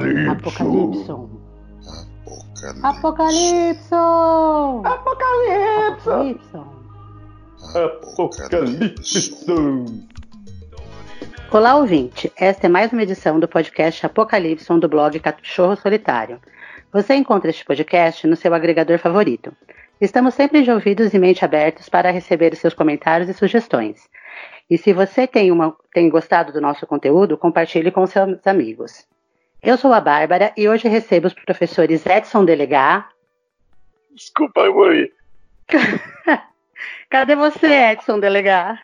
Apocalipso. Apocalipse. Apocalipso. Apocalipse! Apocalipse. Apocalipse! Olá, ouvinte. Esta é mais uma edição do podcast Apocalipse do blog Cachorro Solitário. Você encontra este podcast no seu agregador favorito. Estamos sempre de ouvidos e mente abertos para receber os seus comentários e sugestões. E se você tem, uma, tem gostado do nosso conteúdo, compartilhe com seus amigos. Eu sou a Bárbara e hoje recebo os professores Edson Delegá. Desculpa, eu morri. Cadê você, Edson Delegá?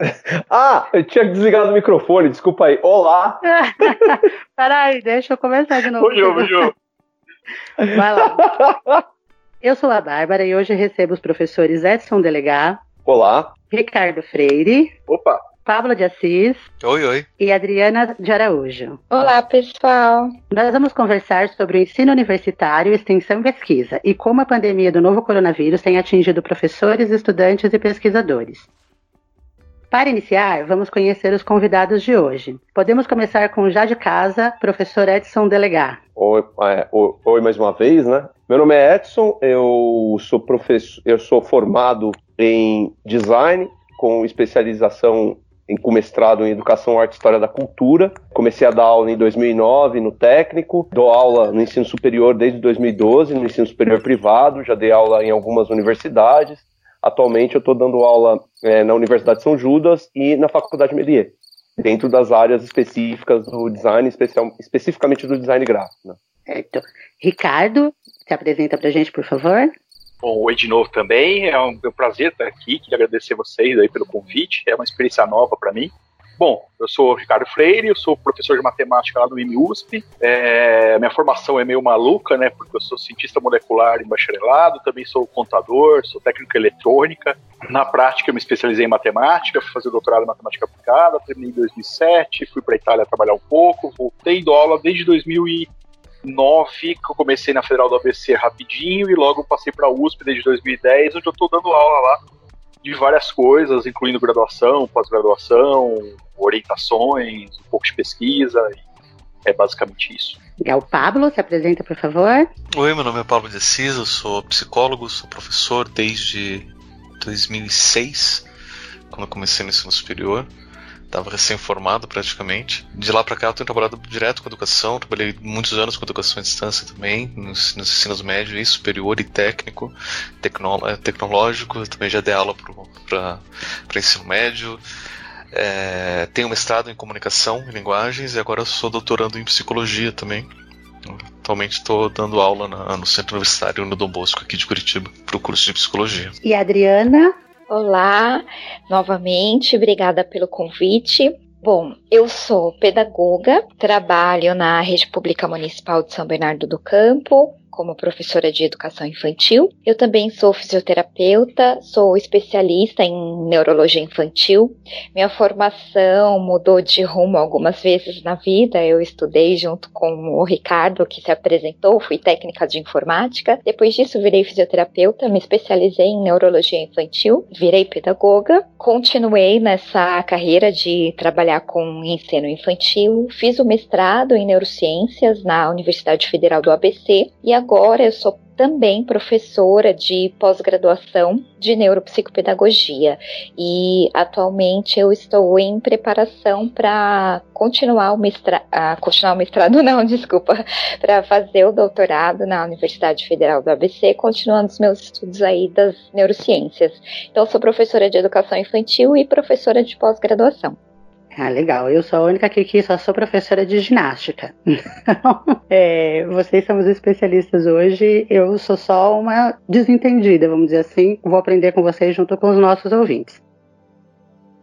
Ah, eu tinha desligado o microfone, desculpa aí. Olá! Peraí, deixa eu começar de novo. Bujou, bujou. Vai lá. Eu sou a Bárbara e hoje recebo os professores Edson Delegá, Olá. Ricardo Freire, Opa! Pablo de Assis Oi, oi. e Adriana de Araújo. Olá, pessoal. Nós vamos conversar sobre o ensino universitário, extensão e pesquisa e como a pandemia do novo coronavírus tem atingido professores, estudantes e pesquisadores. Para iniciar, vamos conhecer os convidados de hoje. Podemos começar com já de casa, professor Edson Delegá. Oi, é, oi, oi mais uma vez, né? Meu nome é Edson, eu sou professor, eu sou formado em design com especialização em com mestrado em educação, arte e história da cultura. Comecei a dar aula em 2009 no técnico, dou aula no ensino superior desde 2012 no ensino superior privado, já dei aula em algumas universidades. Atualmente eu estou dando aula é, na Universidade de São Judas e na Faculdade Melier, dentro das áreas específicas do design, especial, especificamente do design gráfico. Né? Certo. Ricardo, se apresenta para a gente, por favor. Bom, oi de novo também. É um, é um prazer estar aqui. Queria agradecer vocês aí pelo convite. É uma experiência nova para mim. Bom, eu sou o Ricardo Freire, eu sou professor de matemática lá no IMUSP. É, minha formação é meio maluca, né? Porque eu sou cientista molecular em bacharelado, também sou contador, sou técnico em eletrônica. Na prática, eu me especializei em matemática, fui fazer doutorado em matemática aplicada, terminei em 2007, fui para a Itália trabalhar um pouco, voltei do aula desde 2009, que eu comecei na Federal do ABC rapidinho e logo passei para a USP desde 2010, onde eu estou dando aula lá de várias coisas, incluindo graduação, pós-graduação, orientações, um pouco de pesquisa. é basicamente isso. Legal. Pablo, se apresenta, por favor. Oi, meu nome é Pablo de Assis, eu sou psicólogo, sou professor desde 2006, quando eu comecei no ensino superior. Estava recém-formado praticamente. De lá para cá eu tenho trabalhado direto com educação, trabalhei muitos anos com educação à distância também, nos, nos ensinos médio e superior e técnico, tecno, tecnológico, também já dei aula para ensino médio. É, tenho mestrado em comunicação e linguagens e agora sou doutorando em psicologia também. Atualmente estou dando aula na, no Centro Universitário no Dom Bosco, aqui de Curitiba, para o curso de psicologia. E a Adriana? Olá, novamente, obrigada pelo convite. Bom, eu sou pedagoga, trabalho na Rede Pública Municipal de São Bernardo do Campo, como professora de educação infantil. Eu também sou fisioterapeuta, sou especialista em neurologia infantil. Minha formação mudou de rumo algumas vezes na vida. Eu estudei junto com o Ricardo, que se apresentou, fui técnica de informática. Depois disso, virei fisioterapeuta, me especializei em neurologia infantil, virei pedagoga, continuei nessa carreira de trabalhar com ensino infantil, fiz o mestrado em neurociências na Universidade Federal do ABC e agora eu sou também professora de pós-graduação de neuropsicopedagogia e atualmente eu estou em preparação para continuar o mestrado, continuar o mestrado não, desculpa, para fazer o doutorado na Universidade Federal do ABC, continuando os meus estudos aí das neurociências. Então sou professora de educação infantil e professora de pós-graduação. Ah, legal. Eu sou a única aqui que só sou professora de ginástica. Então, é, vocês são os especialistas hoje. Eu sou só uma desentendida, vamos dizer assim. Vou aprender com vocês junto com os nossos ouvintes.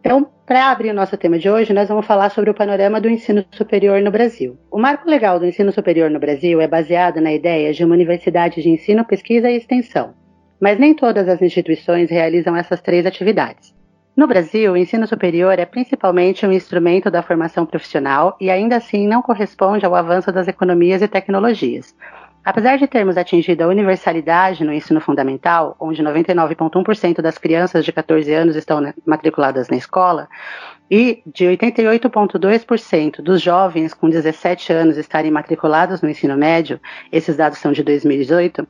Então, para abrir o nosso tema de hoje, nós vamos falar sobre o panorama do ensino superior no Brasil. O marco legal do ensino superior no Brasil é baseado na ideia de uma universidade de ensino, pesquisa e extensão. Mas nem todas as instituições realizam essas três atividades. No Brasil, o ensino superior é principalmente um instrumento da formação profissional e ainda assim não corresponde ao avanço das economias e tecnologias. Apesar de termos atingido a universalidade no ensino fundamental, onde 99,1% das crianças de 14 anos estão matriculadas na escola, e de 88,2% dos jovens com 17 anos estarem matriculados no ensino médio, esses dados são de 2018,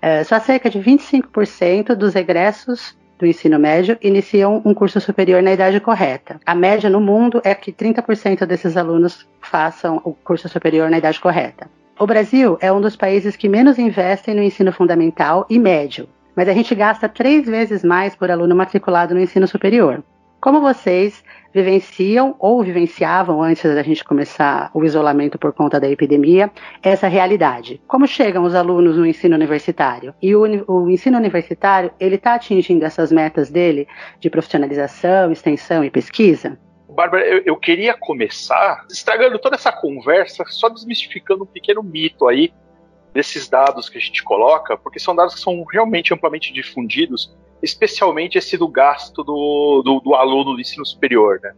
é, só cerca de 25% dos egressos do ensino médio iniciam um curso superior na idade correta. A média no mundo é que 30% desses alunos façam o curso superior na idade correta. O Brasil é um dos países que menos investem no ensino fundamental e médio, mas a gente gasta três vezes mais por aluno matriculado no ensino superior. Como vocês vivenciam ou vivenciavam antes da gente começar o isolamento por conta da epidemia essa realidade? Como chegam os alunos no ensino universitário? E o, o ensino universitário ele está atingindo essas metas dele de profissionalização, extensão e pesquisa? Bárbara, eu, eu, queria começar estragando toda essa conversa, só desmistificando um pequeno mito aí desses dados que a gente coloca, porque são dados que são realmente amplamente difundidos especialmente esse do gasto do, do, do aluno do ensino superior, né?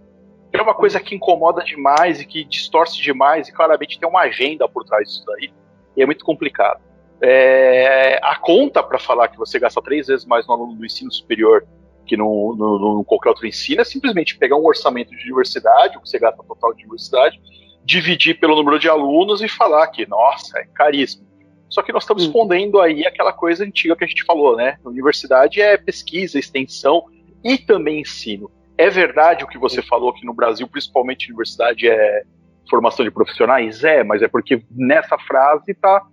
É uma coisa que incomoda demais e que distorce demais e claramente tem uma agenda por trás disso daí e é muito complicado. É, a conta para falar que você gasta três vezes mais no aluno do ensino superior que no, no, no, qualquer outro ensino é simplesmente pegar um orçamento de universidade, o que você gasta total de universidade, dividir pelo número de alunos e falar que, nossa, é caríssimo. Só que nós estamos hum. escondendo aí aquela coisa antiga que a gente falou, né? Universidade é pesquisa, extensão e também ensino. É verdade o que você falou que no Brasil, principalmente universidade é formação de profissionais? É, mas é porque nessa frase está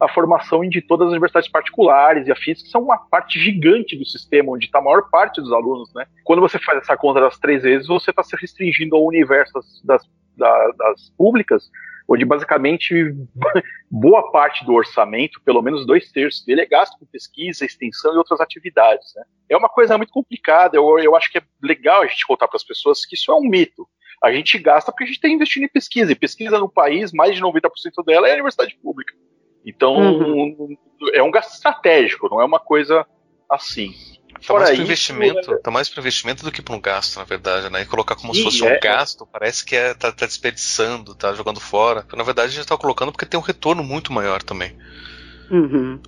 a formação de todas as universidades particulares e afins, que são uma parte gigante do sistema, onde está a maior parte dos alunos, né? Quando você faz essa conta das três vezes, você está se restringindo ao universo das, das, das públicas, onde basicamente boa parte do orçamento, pelo menos dois terços dele, é gasto com pesquisa, extensão e outras atividades. Né? É uma coisa muito complicada, eu, eu acho que é legal a gente contar para as pessoas que isso é um mito. A gente gasta porque a gente está investindo em pesquisa, e pesquisa no país, mais de 90% dela é a universidade pública. Então, uhum. é um gasto estratégico, não é uma coisa assim. Tá mais para investimento, né? tá mais para investimento do que para um gasto, na verdade, né? E colocar como se fosse é, um gasto, parece que é tá, tá, desperdiçando, tá jogando fora. Na verdade, a gente tá colocando porque tem um retorno muito maior também. Uhum.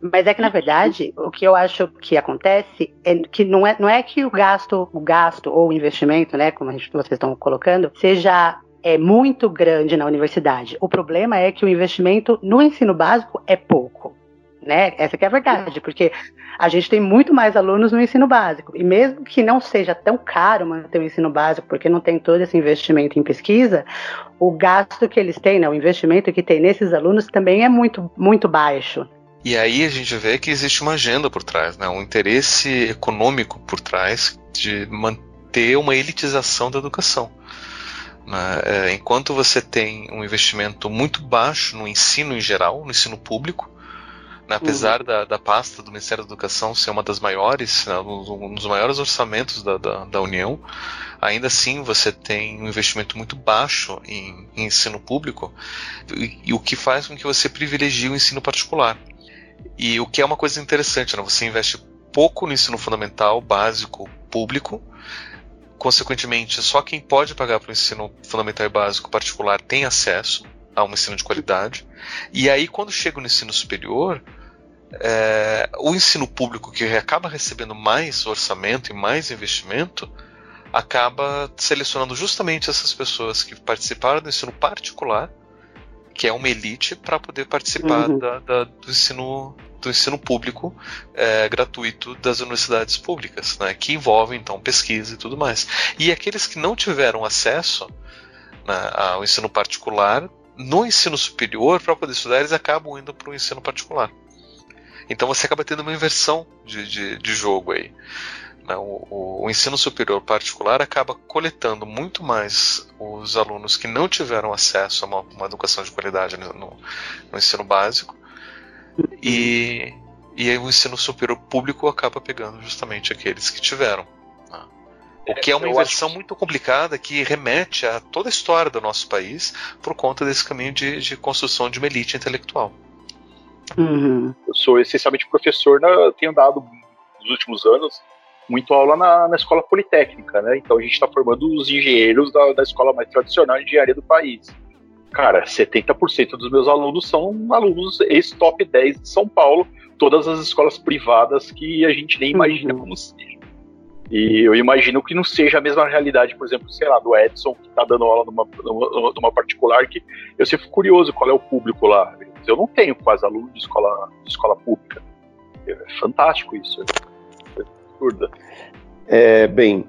Mas é que na verdade o que eu acho que acontece é que não é, não é que o gasto, o gasto ou o investimento, né, como gente, vocês estão colocando, seja é muito grande na universidade. O problema é que o investimento no ensino básico é pouco né? Essa é a verdade, porque a gente tem muito mais alunos no ensino básico. E mesmo que não seja tão caro manter o ensino básico, porque não tem todo esse investimento em pesquisa, o gasto que eles têm, né, o investimento que tem nesses alunos também é muito, muito baixo. E aí a gente vê que existe uma agenda por trás, né, um interesse econômico por trás de manter uma elitização da educação. Né? É, enquanto você tem um investimento muito baixo no ensino em geral, no ensino público, apesar uhum. da, da pasta do Ministério da Educação ser uma das maiores, né, um dos maiores orçamentos da, da, da, União, ainda assim você tem um investimento muito baixo em, em ensino público, e, e, o que faz com que você privilegie o ensino particular. E o que é uma coisa interessante, né, você investe pouco no ensino fundamental, básico, público, consequentemente, só quem pode pagar para o ensino fundamental e básico particular tem acesso a um ensino de qualidade. E aí, quando chega no ensino superior, é, o ensino público que acaba recebendo mais orçamento e mais investimento acaba selecionando justamente essas pessoas que participaram do ensino particular, que é uma elite, para poder participar uhum. da, da, do ensino do ensino público é, gratuito das universidades públicas, né, que envolve então pesquisa e tudo mais. E aqueles que não tiveram acesso né, ao ensino particular no ensino superior, para poder estudar, eles acabam indo para o ensino particular. Então você acaba tendo uma inversão de, de, de jogo aí. Né? O, o, o, ensino superior particular acaba coletando muito mais os alunos que não tiveram acesso a uma, uma educação de qualidade no, no, no ensino básico e, e o ensino superior público acaba pegando justamente aqueles que tiveram. O que é uma inversão muito complicada que remete a toda a história do nosso país por conta desse caminho de, de construção de uma elite intelectual. Uhum. Eu sou essencialmente professor, né, tenho dado nos últimos anos muito aula na, na escola politécnica, né? Então a gente está formando os engenheiros da, da escola mais tradicional de engenharia do país. cara, 70% dos meus alunos são alunos ex-top 10 de São Paulo, todas as escolas privadas que a gente nem imagina uhum. como seja. E eu imagino que não seja a mesma realidade, por exemplo, sei lá, do Edson, que está dando aula numa, numa, numa, particular, que eu sempre fico curioso qual é o público lá. Eu não tenho quase aluno de escola, de escola pública. É fantástico isso. É absurda. É, bem,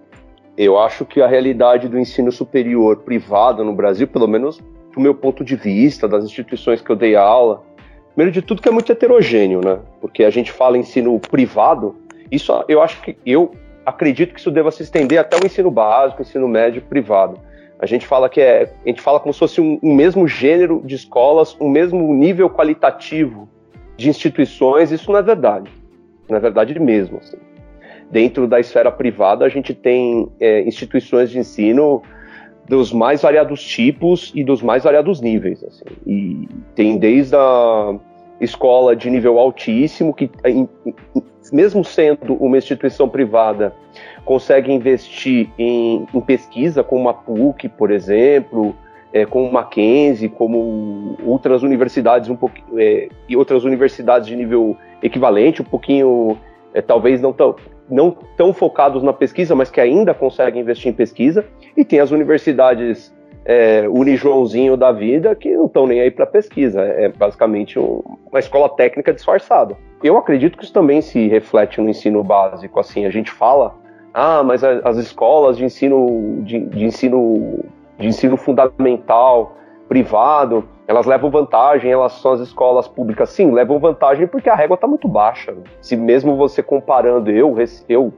eu acho que a realidade do ensino superior privado no Brasil, pelo menos do meu ponto de vista, das instituições que eu dei aula, primeiro de tudo que é muito heterogêneo, né? Porque a gente fala ensino privado, isso eu acho que eu acredito que isso deva se estender até o ensino básico, ensino médio privado. A gente fala que é, a gente fala como se fosse um, um mesmo gênero de escolas, um mesmo nível qualitativo de instituições, isso não é verdade. Não é verdade mesmo. Assim. Dentro da esfera privada, a gente tem é, instituições de ensino dos mais variados tipos e dos mais variados níveis. Assim. E tem desde a escola de nível altíssimo, que mesmo sendo uma instituição privada, consegue investir em, em pesquisa, como a PUC, por exemplo, é, como Mackenzie, como outras universidades um pouquinho, é, e outras universidades de nível equivalente, um pouquinho, é, talvez não tão, não tão focados na pesquisa, mas que ainda conseguem investir em pesquisa, e tem as universidades é, Unijoãozinho da vida que não estão nem aí para pesquisa, é basicamente um, uma escola técnica disfarçada. Eu acredito que isso também se reflete no ensino básico, assim, a gente fala, ah, mas as escolas de ensino, de, de ensino, de ensino fundamental, privado, elas levam vantagem em relação às escolas públicas. Sim, levam vantagem porque a régua está muito baixa. Se mesmo você comparando, eu, eu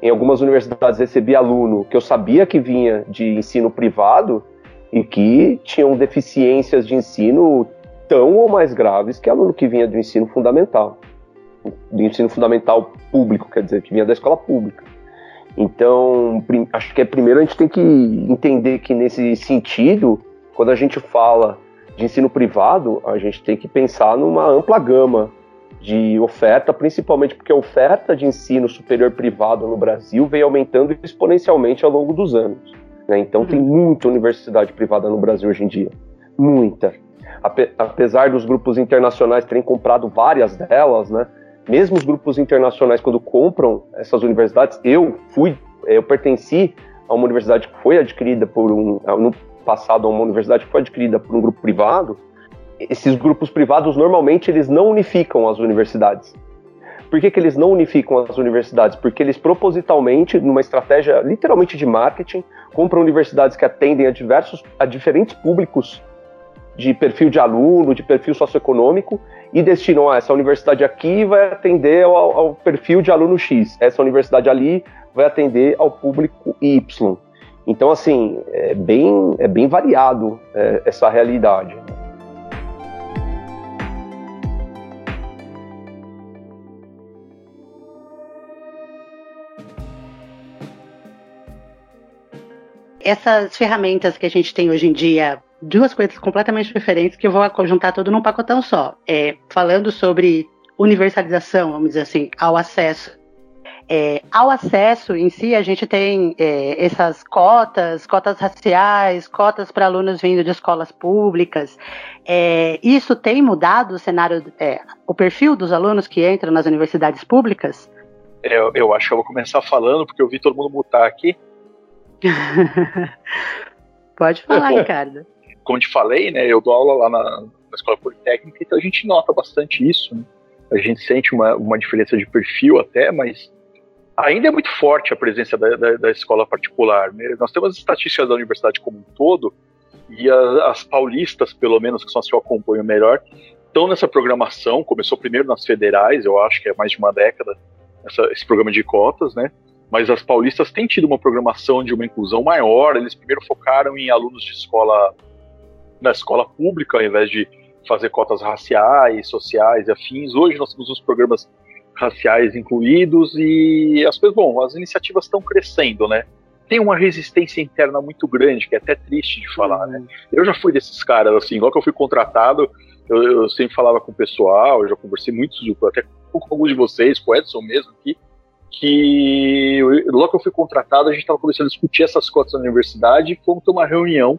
em algumas universidades recebi aluno que eu sabia que vinha de ensino privado e que tinham deficiências de ensino tão ou mais graves que aluno que vinha do ensino fundamental do ensino fundamental público, quer dizer, que vinha da escola pública. Então, acho que é primeiro a gente tem que entender que nesse sentido, quando a gente fala de ensino privado, a gente tem que pensar numa ampla gama de oferta, principalmente porque a oferta de ensino superior privado no Brasil vem aumentando exponencialmente ao longo dos anos. Né? Então, uhum. tem muita universidade privada no Brasil hoje em dia. Muita. Apesar dos grupos internacionais terem comprado várias delas, né? mesmo os grupos internacionais, quando compram essas universidades, eu fui, eh, eu pertenci a uma universidade que foi adquirida por um, no passado, a uma universidade que foi adquirida por um grupo privado. Esses grupos privados, normalmente, eles não unificam as universidades. Por que, que eles não unificam as universidades? Porque eles propositalmente, numa estratégia literalmente de marketing, compram universidades que atendem a diversos, a diferentes públicos de perfil de aluno, de perfil socioeconômico, e destinam a ah, essa universidade aqui vai atender ao, ao, perfil de aluno X, essa universidade ali vai atender ao público Y. Então, assim, é bem, é bem variado é, essa realidade. Essas ferramentas que a gente tem hoje em dia duas coisas completamente diferentes que eu vou conjuntar tudo num pacotão só. É, falando sobre universalização, vamos dizer assim, ao acesso. É, ao acesso em si, a gente tem é, essas cotas, cotas raciais, cotas para alunos vindo de escolas públicas. É, isso tem mudado o cenário, é, o perfil dos alunos que entram nas universidades públicas? Eu, eu acho que eu vou começar falando, porque eu vi todo mundo mutar aqui. Pode falar, Ricardo como te falei, né, eu dou aula lá na, na Escola Politécnica, então a gente nota bastante isso. Né? A gente sente uma, uma diferença de perfil até, mas ainda é muito forte a presença da, da, da escola particular. Né? Nós temos as estatísticas da universidade como um todo, e a, as paulistas, pelo menos, que são as que eu acompanho melhor, estão nessa programação. Começou primeiro nas federais, eu acho que é mais de uma década, essa, esse programa de cotas, né? Mas as paulistas têm tido uma programação de uma inclusão maior. Eles primeiro focaram em alunos de escola na escola pública, ao invés de fazer cotas raciais, sociais e afins. Hoje nós temos os programas raciais incluídos e as coisas, bom, as iniciativas estão crescendo, né? Tem uma resistência interna muito grande, que é até triste de falar, né? Eu já fui desses caras, assim, igual que eu fui contratado, eu, eu sempre falava com o pessoal, eu já conversei muito, até com alguns de vocês, com o Edson mesmo aqui, que logo que eu fui contratado, a gente estava começando a discutir essas cotas na universidade e fomos ter uma reunião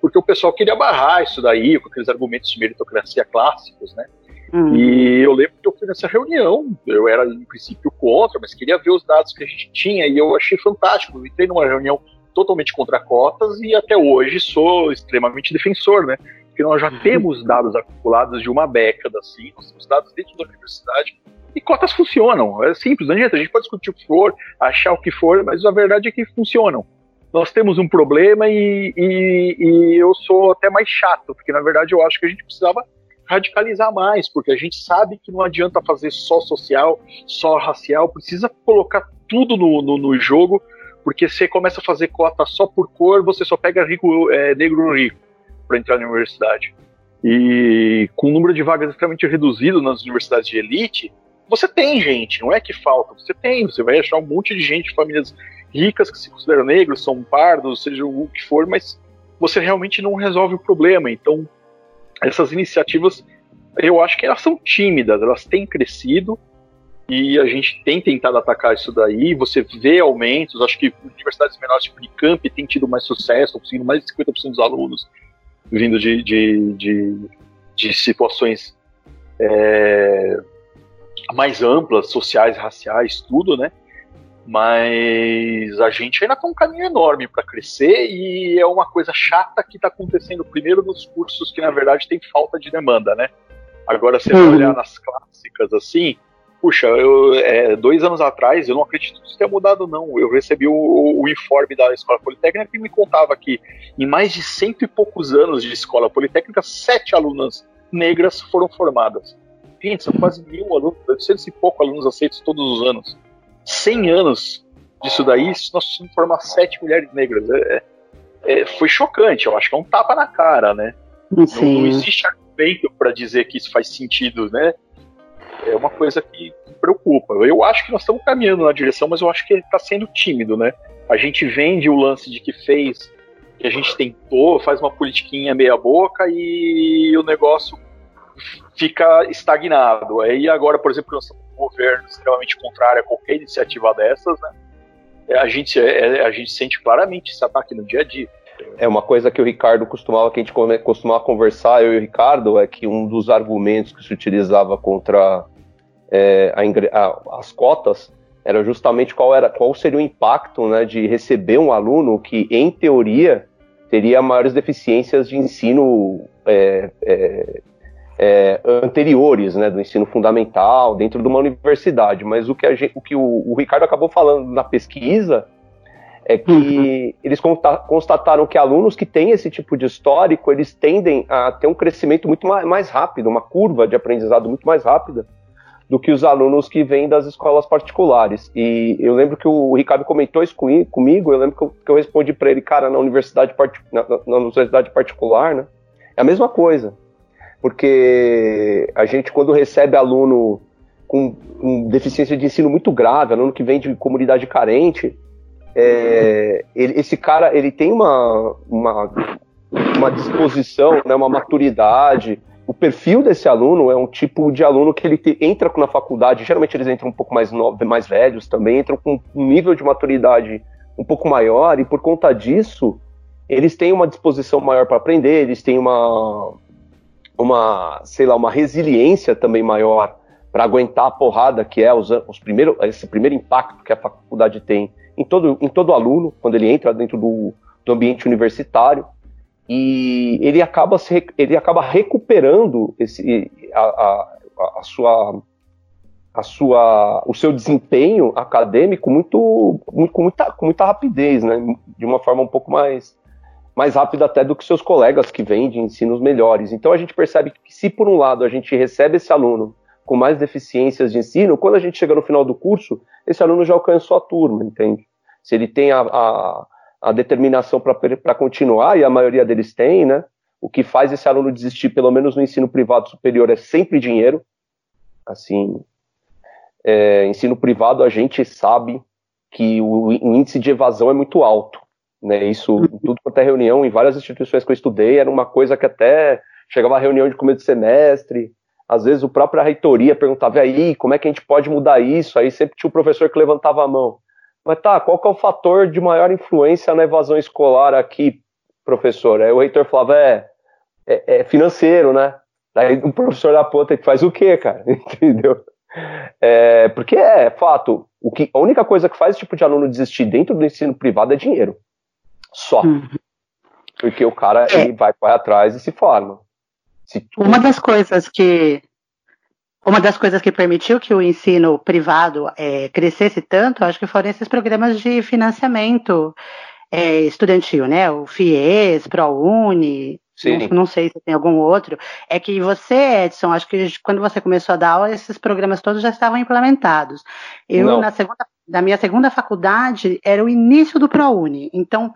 porque o pessoal queria barrar isso daí, com aqueles argumentos de meritocracia clássicos, né? Uhum. E eu lembro que eu fui nessa reunião, eu era em princípio contra, mas queria ver os dados que a gente tinha e eu achei fantástico. Eu entrei numa reunião totalmente contra cotas e até hoje sou extremamente defensor, né? Porque nós já temos dados acumulados de uma década, assim, nós temos dados dentro da universidade e cotas funcionam. É simples, não adianta, a gente pode discutir o que for, achar o que for, mas a verdade é que funcionam. Nós temos um problema e, e, e eu sou até mais chato, porque na verdade eu acho que a gente precisava radicalizar mais, porque a gente sabe que não adianta fazer só social, só racial, precisa colocar tudo no, no, no jogo, porque você começa a fazer cota só por cor, você só pega rico, é, negro rico para entrar na universidade. E com o número de vagas extremamente reduzido nas universidades de elite, você tem gente, não é que falta, você tem, você vai achar um monte de gente, famílias ricas que se consideram negros, são pardos, seja o que for, mas você realmente não resolve o problema. Então, essas iniciativas, eu acho que elas são tímidas, elas têm crescido e a gente tem tentado atacar isso daí. Você vê aumentos, acho que universidades menores, tipo Unicamp, tem tido mais sucesso, conseguindo mais de 50% dos alunos vindo de, de, de, de situações é, mais amplas, sociais, raciais, tudo, né? Mas a gente ainda tem um caminho enorme para crescer e é uma coisa chata que está acontecendo primeiro nos cursos que na verdade tem falta de demanda, né? Agora você uhum. olhar nas clássicas assim, puxa, eu, é, dois anos atrás eu não acredito que isso tenha mudado não. Eu recebi o, o, informe da Escola Politécnica que me contava que em mais de cento e poucos anos de Escola Politécnica sete alunas negras foram formadas. Gente, são quase mil alunos, 800 e pouco alunos aceitos todos os anos. 100 anos disso daí, nós precisamos formar sete mulheres negras. É, é, foi chocante, eu acho que é um tapa na cara, né? Não, não, existe argumento para dizer que isso faz sentido, né? É uma coisa que preocupa. Eu acho que nós estamos caminhando na direção, mas eu acho que está sendo tímido, né? A gente vende o lance de que fez, que a gente tentou, faz uma politiquinha meia boca e o negócio fica estagnado. Aí agora, por exemplo, nós estamos governo extremamente contrário a qualquer iniciativa dessas, né? É, a gente, é, é, a gente sente claramente esse ataque no dia a dia. É uma coisa que o Ricardo costumava, que a gente costumava conversar, eu e o Ricardo, é que um dos argumentos que se utilizava contra é, a, a, as cotas era justamente qual, era, qual seria o impacto né, de receber um aluno que, em teoria, teria maiores deficiências de ensino é, é, é, anteriores, né, do ensino fundamental, dentro de uma universidade. Mas o que, gente, o, que o, o, Ricardo acabou falando na pesquisa é que uhum. eles constataram que alunos que têm esse tipo de histórico, eles tendem a ter um crescimento muito mais, mais rápido, uma curva de aprendizado muito mais rápida do que os alunos que vêm das escolas particulares. E eu lembro que o Ricardo comentou isso comigo, eu lembro que eu, que eu respondi para ele, cara, na universidade, na, na universidade particular, né, é a mesma coisa porque a gente, quando recebe aluno com, com deficiência de ensino muito grave, aluno que vem de comunidade carente, é, ele, esse cara ele tem uma, uma, uma disposição, né, uma maturidade. O perfil desse aluno é um tipo de aluno que ele te, entra na faculdade, geralmente eles entram um pouco mais, novos, mais velhos também, entram com um nível de maturidade um pouco maior, e por conta disso, eles têm uma disposição maior para aprender, eles têm uma, uma, sei lá, uma resiliência também maior para aguentar a porrada que é os, os esse primeiro impacto que a faculdade tem em todo, em todo aluno, quando ele entra dentro do, do ambiente universitário, e ele acaba, se, ele acaba recuperando esse, a, a, a, sua, a sua, o seu desempenho acadêmico muito, muito, com, muita, com muita rapidez, né? de uma forma um pouco mais, mais rápido até do que seus colegas que vêm de ensinos melhores. Então a gente percebe que se por um lado a gente recebe esse aluno com mais deficiências de ensino, quando a gente chega no final do curso, esse aluno já alcançou a turma, entende? Se ele tem a, a, a determinação para continuar, e a maioria deles tem, né? O que faz esse aluno desistir, pelo menos no ensino privado superior, é sempre dinheiro. Assim, é, ensino privado a gente sabe que o, índice de evasão é muito alto. Né, isso, uhum. tudo quanto é reunião, em várias instituições que eu estudei, era uma coisa que até chegava a reunião de começo de semestre, às vezes o próprio reitoria perguntava, aí, como é que a gente pode mudar isso? Aí sempre tinha o professor que levantava a mão. Mas tá, qual que é o fator de maior influência na evasão escolar aqui? professor? Aí o reitor falava, é, é, é financeiro, né? Aí o professor da ponta que faz o quê, cara? Entendeu? É, porque é fato, o que, a única coisa que faz esse tipo de aluno desistir dentro do ensino privado é dinheiro. Só. Uhum. Porque o cara é. ele vai para atrás e se forma. Se tu... Uma das coisas que uma das coisas que permitiu que o ensino privado é, crescesse tanto, acho que foram esses programas de financiamento é, estudantil, né? O FIES, ProUni, Sim. Não, sei se tem algum outro. É que você, Edson, acho que quando você começou a dar aula, esses programas todos já estavam implementados. Eu, não. na segunda, na minha segunda faculdade, era o início do ProUni. Então,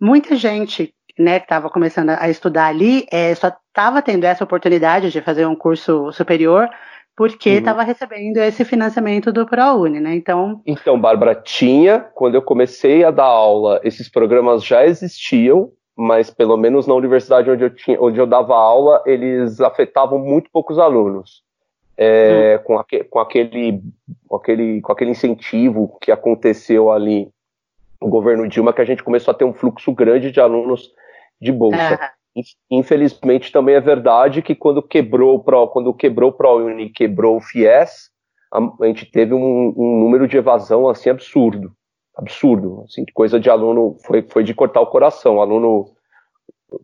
muita gente né, que estava começando a estudar ali, é, só estava tendo essa oportunidade de fazer um curso superior porque estava uhum. recebendo esse financiamento do ProUni, né? Então. Então, Bárbara, tinha, quando eu comecei a dar aula, esses programas já existiam, mas pelo menos na universidade onde eu, tinha, onde eu dava aula, eles afetavam muito poucos alunos. É, hum. com, aque, com, aquele, com, aquele, com aquele incentivo que aconteceu ali no governo Dilma, que a gente começou a ter um fluxo grande de alunos de bolsa. Infelizmente também é verdade que quando quebrou o Pro, quando quebrou o ProUni, quebrou o FIES, a, gente teve um, um número de evasão assim absurdo. Absurdo, assim, coisa de aluno, foi, foi de cortar o coração, aluno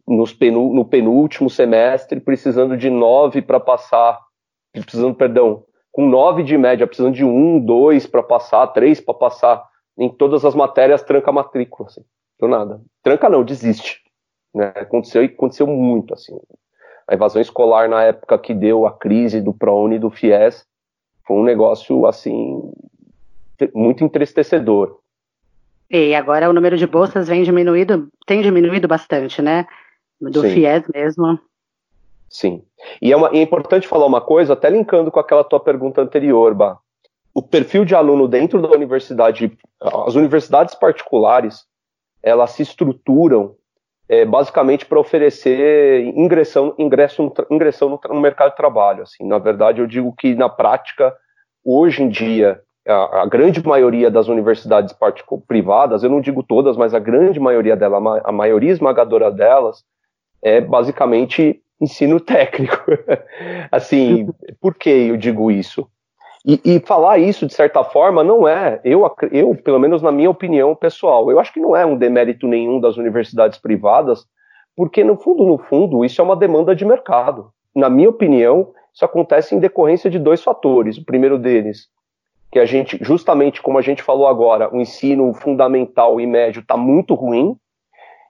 nos penu, no penúltimo semestre precisando de nove para passar, precisando, perdão, com nove de média, precisando de um, dois para passar, três para passar, em todas as matérias tranca a matrícula, assim, do nada. Tranca não, desiste. Né? Aconteceu e aconteceu muito, assim. A evasão escolar na época que deu a crise do ProUni e do FIES foi um negócio, assim, muito entristecedor. E agora o número de bolsas vem diminuído, tem diminuído bastante, né? Do Sim. FIES mesmo. Sim. E é, uma, é, importante falar uma coisa, até linkando com aquela tua pergunta anterior, Bah. O perfil de aluno dentro da universidade, as universidades particulares, elas se estruturam é, basicamente para oferecer ingressão, ingresso, ingressão no, no mercado de trabalho. Assim. Na verdade, eu digo que na prática, hoje em dia, a, a grande maioria das universidades privadas, eu não digo todas, mas a grande maioria delas, a maioria esmagadora delas, é basicamente ensino técnico. assim, por que eu digo isso? E, e, falar isso, de certa forma, não é, eu, eu, pelo menos na minha opinião pessoal, eu acho que não é um demérito nenhum das universidades privadas, porque no fundo, no fundo, isso é uma demanda de mercado. Na minha opinião, isso acontece em decorrência de dois fatores. O primeiro deles, que a gente, justamente como a gente falou agora, o ensino fundamental e médio está muito ruim,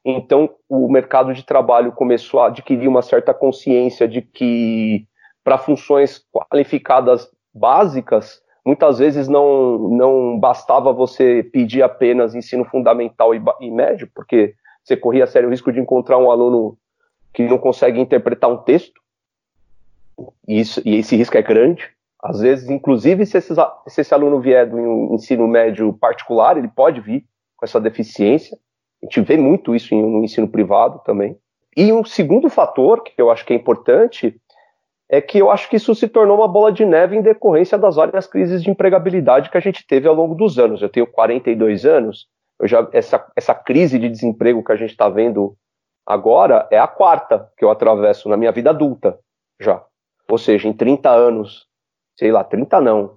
então o mercado de trabalho começou a adquirir uma certa consciência de que para funções qualificadas básicas, muitas vezes não, não bastava você pedir apenas ensino fundamental e, e médio, porque você corria sério risco de encontrar um aluno que não consegue interpretar um texto, e, isso, e esse risco é grande. Às vezes, inclusive, se, esses, se esse aluno vier do ensino médio particular, ele pode vir com essa deficiência. A gente vê muito isso no ensino privado também. E um segundo fator, que eu acho que é importante, é que eu acho que isso se tornou uma bola de neve em decorrência das várias crises de empregabilidade que a gente teve ao longo dos anos. Eu tenho 42 anos, eu já, essa, essa crise de desemprego que a gente está vendo agora é a quarta que eu atravesso na minha vida adulta já. Ou seja, em 30 anos sei lá, 30 não,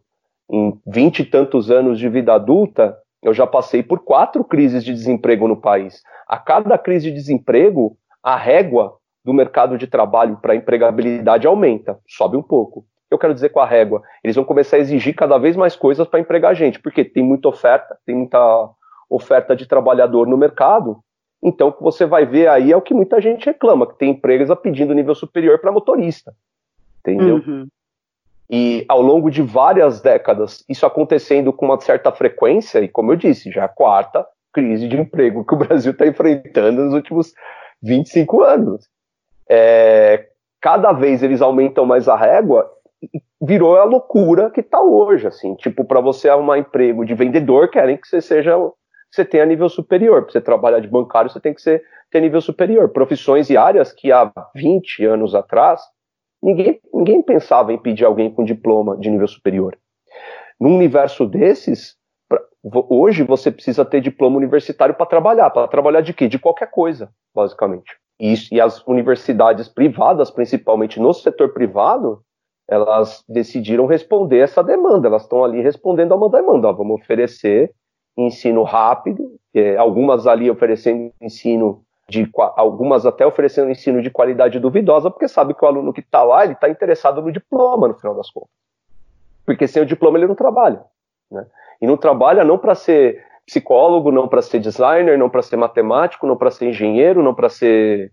em 20 e tantos anos de vida adulta, eu já passei por quatro crises de desemprego no país. A cada crise de desemprego, a régua do mercado de trabalho para empregabilidade aumenta, sobe um pouco. Eu quero dizer com a régua, eles vão começar a exigir cada vez mais coisas para empregar gente, porque tem muita oferta, tem muita oferta de trabalhador no mercado. Então, o que você vai ver aí é o que muita gente reclama, que tem empresas pedindo nível superior para motorista. Entendeu? Uhum. E ao longo de várias décadas, isso acontecendo com uma certa frequência, e como eu disse, já é a quarta crise de emprego que o Brasil está enfrentando nos últimos 25 anos. É, cada vez eles aumentam mais a régua, virou a loucura que está hoje, assim, tipo, para você arrumar emprego de vendedor, querem que você seja, você tenha nível superior, para você trabalhar de bancário, você tem que ser, ter nível superior. Profissões e áreas que há 20 anos atrás Ninguém, ninguém pensava em pedir alguém com diploma de nível superior. Num universo desses, pra, hoje você precisa ter diploma universitário para trabalhar. Para trabalhar de quê? De qualquer coisa, basicamente. E, as universidades privadas, principalmente no setor privado, elas decidiram responder essa demanda. Elas estão ali respondendo a uma demanda. Ó, vamos oferecer ensino rápido, é, algumas ali oferecendo ensino de algumas até oferecendo ensino de qualidade duvidosa, porque sabe que o aluno que está lá ele está interessado no diploma no final das contas, porque sem o diploma ele não trabalha, né? E não trabalha não para ser psicólogo, não para ser designer, não para ser matemático, não para ser engenheiro, não para ser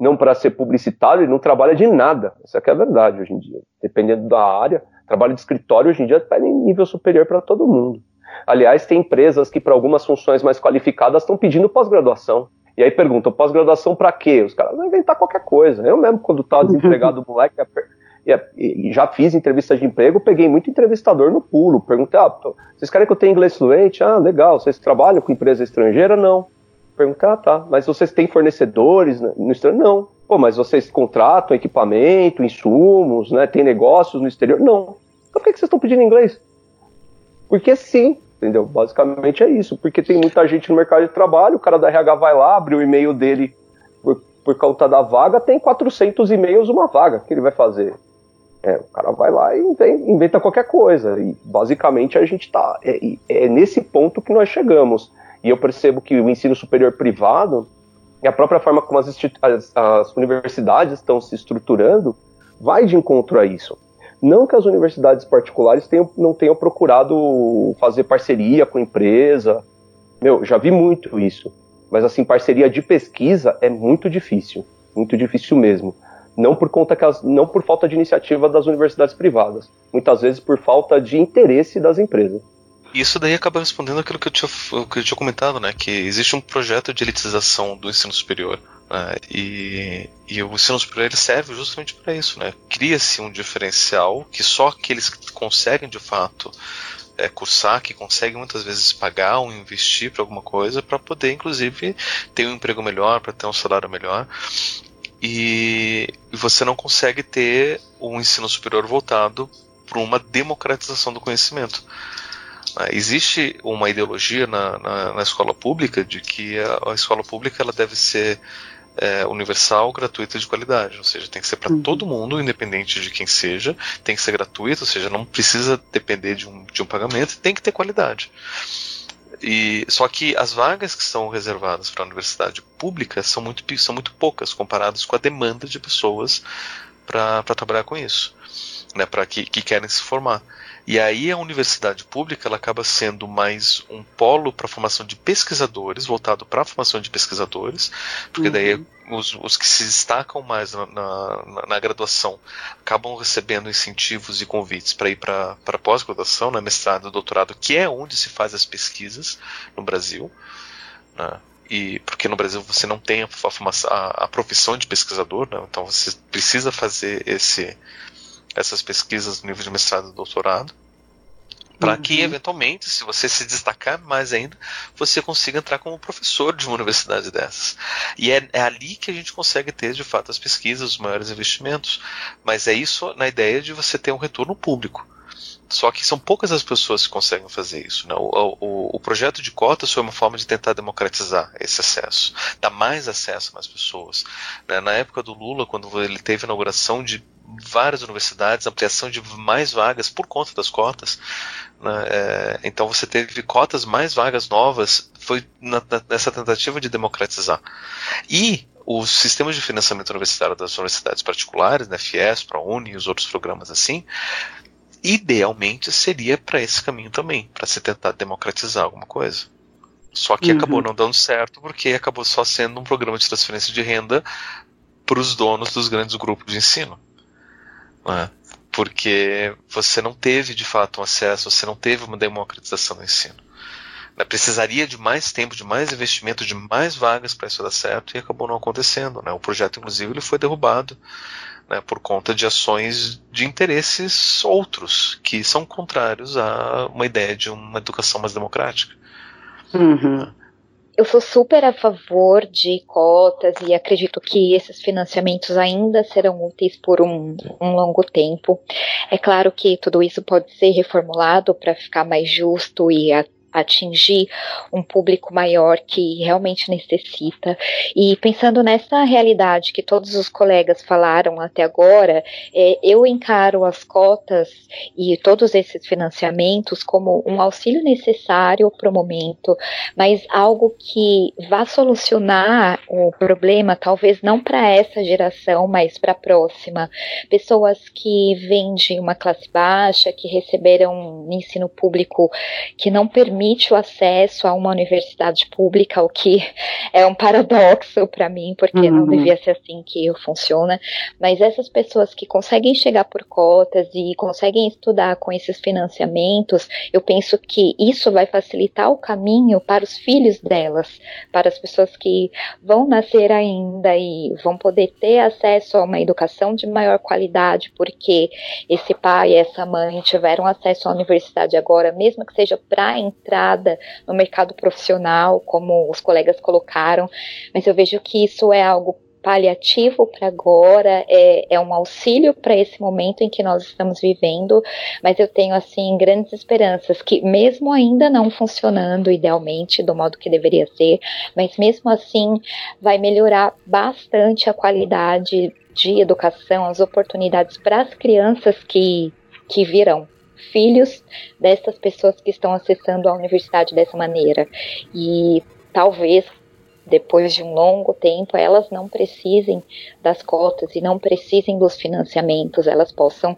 não para ser publicitário, ele não trabalha de nada. Essa é a verdade hoje em dia. Dependendo da área, trabalho de escritório hoje em dia está em nível superior para todo mundo. Aliás, tem empresas que para algumas funções mais qualificadas estão pedindo pós-graduação. E aí perguntam, pós-graduação para quê? Os caras vão inventar qualquer coisa. Eu mesmo, quando estava desempregado, moleque, e já fiz entrevista de emprego, peguei muito entrevistador no pulo. Perguntei, ah, vocês querem que eu tenha inglês fluente? Ah, legal. Vocês trabalham com empresa estrangeira? Não. Perguntei, ah, tá. Mas vocês têm fornecedores no exterior? Não. Pô, mas vocês contratam equipamento, insumos, né? Tem negócios no exterior? Não. Então por que vocês estão pedindo inglês? Porque sim, entendeu? Basicamente é isso. Porque tem muita gente no mercado de trabalho, o cara da RH vai lá, abre o e-mail dele por, por conta da vaga, tem 400 e-mails uma vaga. Que ele vai fazer? É, o cara vai lá e inventa qualquer coisa. E basicamente a gente está. É, é, nesse ponto que nós chegamos. E eu percebo que o ensino superior privado, e a própria forma como as, as, as universidades estão se estruturando, vai de encontro a isso. Não que as universidades particulares tenham, não tenham procurado fazer parceria com empresa. Meu, já vi muito isso. Mas assim, parceria de pesquisa é muito difícil. Muito difícil mesmo não por conta as, não por falta de iniciativa das universidades privadas, muitas vezes por falta de interesse das empresas. Isso daí acaba respondendo aquilo que eu tinha, que eu tinha comentado, né? Que existe um projeto de elitização do ensino superior. Né, e, e, o ensino superior ele serve justamente para isso, né? Cria-se um diferencial que só aqueles que conseguem de fato é, cursar, que conseguem muitas vezes pagar ou investir para alguma coisa, para poder, inclusive, ter um emprego melhor, para ter um salário melhor e você não consegue ter um ensino superior voltado para uma democratização do conhecimento. Ah, existe uma ideologia na, na, na, escola pública de que a, a escola pública ela deve ser é, universal, gratuita e de qualidade, ou seja, tem que ser para uhum. todo mundo, independente de quem seja, tem que ser gratuito, ou seja, não precisa depender de um, de um pagamento, tem que ter qualidade. E, só que as vagas que são reservadas para a universidade pública são muito, são muito poucas comparadas com a demanda de pessoas para trabalhar com isso, né, para que, que querem se formar. E aí a universidade pública ela acaba sendo mais um polo para formação de pesquisadores, voltado para a formação de pesquisadores, porque uhum. daí os, os, que se destacam mais na, na, na, graduação acabam recebendo incentivos e convites para ir para pós-graduação, na né, mestrado, doutorado, que é onde se faz as pesquisas no Brasil. Né? e porque no Brasil você não tem a, a, a profissão de pesquisador, né? então você precisa fazer esse essas pesquisas no nível de mestrado e doutorado, para uhum. que eventualmente, se você se destacar mais ainda, você consiga entrar como professor de uma universidade dessas. E é, é, ali que a gente consegue ter, de fato, as pesquisas, os maiores investimentos. Mas é isso na ideia de você ter um retorno público. Só que são poucas as pessoas que conseguem fazer isso. Né? O, o, o, projeto de cotas foi uma forma de tentar democratizar esse acesso, dar mais acesso a mais pessoas. Né? Na época do Lula, quando ele teve a inauguração de várias universidades, ampliação de mais vagas por conta das cotas. Né? É, então você teve cotas mais vagas novas, foi na, nessa tentativa de democratizar. E os sistemas de financiamento universitário das universidades particulares, né, FIES, ProUni e os outros programas assim, idealmente seria para esse caminho também, para se tentar democratizar alguma coisa. Só que uhum. acabou não dando certo porque acabou só sendo um programa de transferência de renda para os donos dos grandes grupos de ensino. Né? Porque você não teve de fato um acesso, você não teve uma democratização do ensino. Né? Precisaria de mais tempo, de mais investimento, de mais vagas para isso dar certo e acabou não acontecendo. Né? O projeto, inclusive, ele foi derrubado né, por conta de ações de interesses outros que são contrários a uma ideia de uma educação mais democrática. Uhum. Eu sou super a favor de cotas e acredito que esses financiamentos ainda serão úteis por um, um longo tempo. É claro que tudo isso pode ser reformulado para ficar mais justo e atingir um público maior que realmente necessita. E pensando nessa realidade que todos os colegas falaram até agora, é, eu encaro as cotas e todos esses financiamentos como um auxílio necessário para o momento, mas algo que vá solucionar o problema, talvez não para essa geração, mas para a próxima. Pessoas que vêm de uma classe baixa, que receberam um ensino público que não permite o acesso a uma universidade pública, o que é um paradoxo para mim, porque uhum. não devia ser assim que funciona. Mas essas pessoas que conseguem chegar por cotas e conseguem estudar com esses financiamentos, eu penso que isso vai facilitar o caminho para os filhos delas, para as pessoas que vão nascer ainda e vão poder ter acesso a uma educação de maior qualidade, porque esse pai e essa mãe tiveram acesso à universidade agora, mesmo que seja para entrada no mercado profissional, como os colegas colocaram, mas eu vejo que isso é algo paliativo para agora, é, é um auxílio para esse momento em que nós estamos vivendo, mas eu tenho, assim, grandes esperanças que, mesmo ainda não funcionando idealmente do modo que deveria ser, mas mesmo assim vai melhorar bastante a qualidade de educação, as oportunidades para as crianças que, que virão filhos dessas pessoas que estão acessando a universidade dessa maneira. E talvez depois de um longo tempo, elas não precisem das cotas e não precisem dos financiamentos, elas possam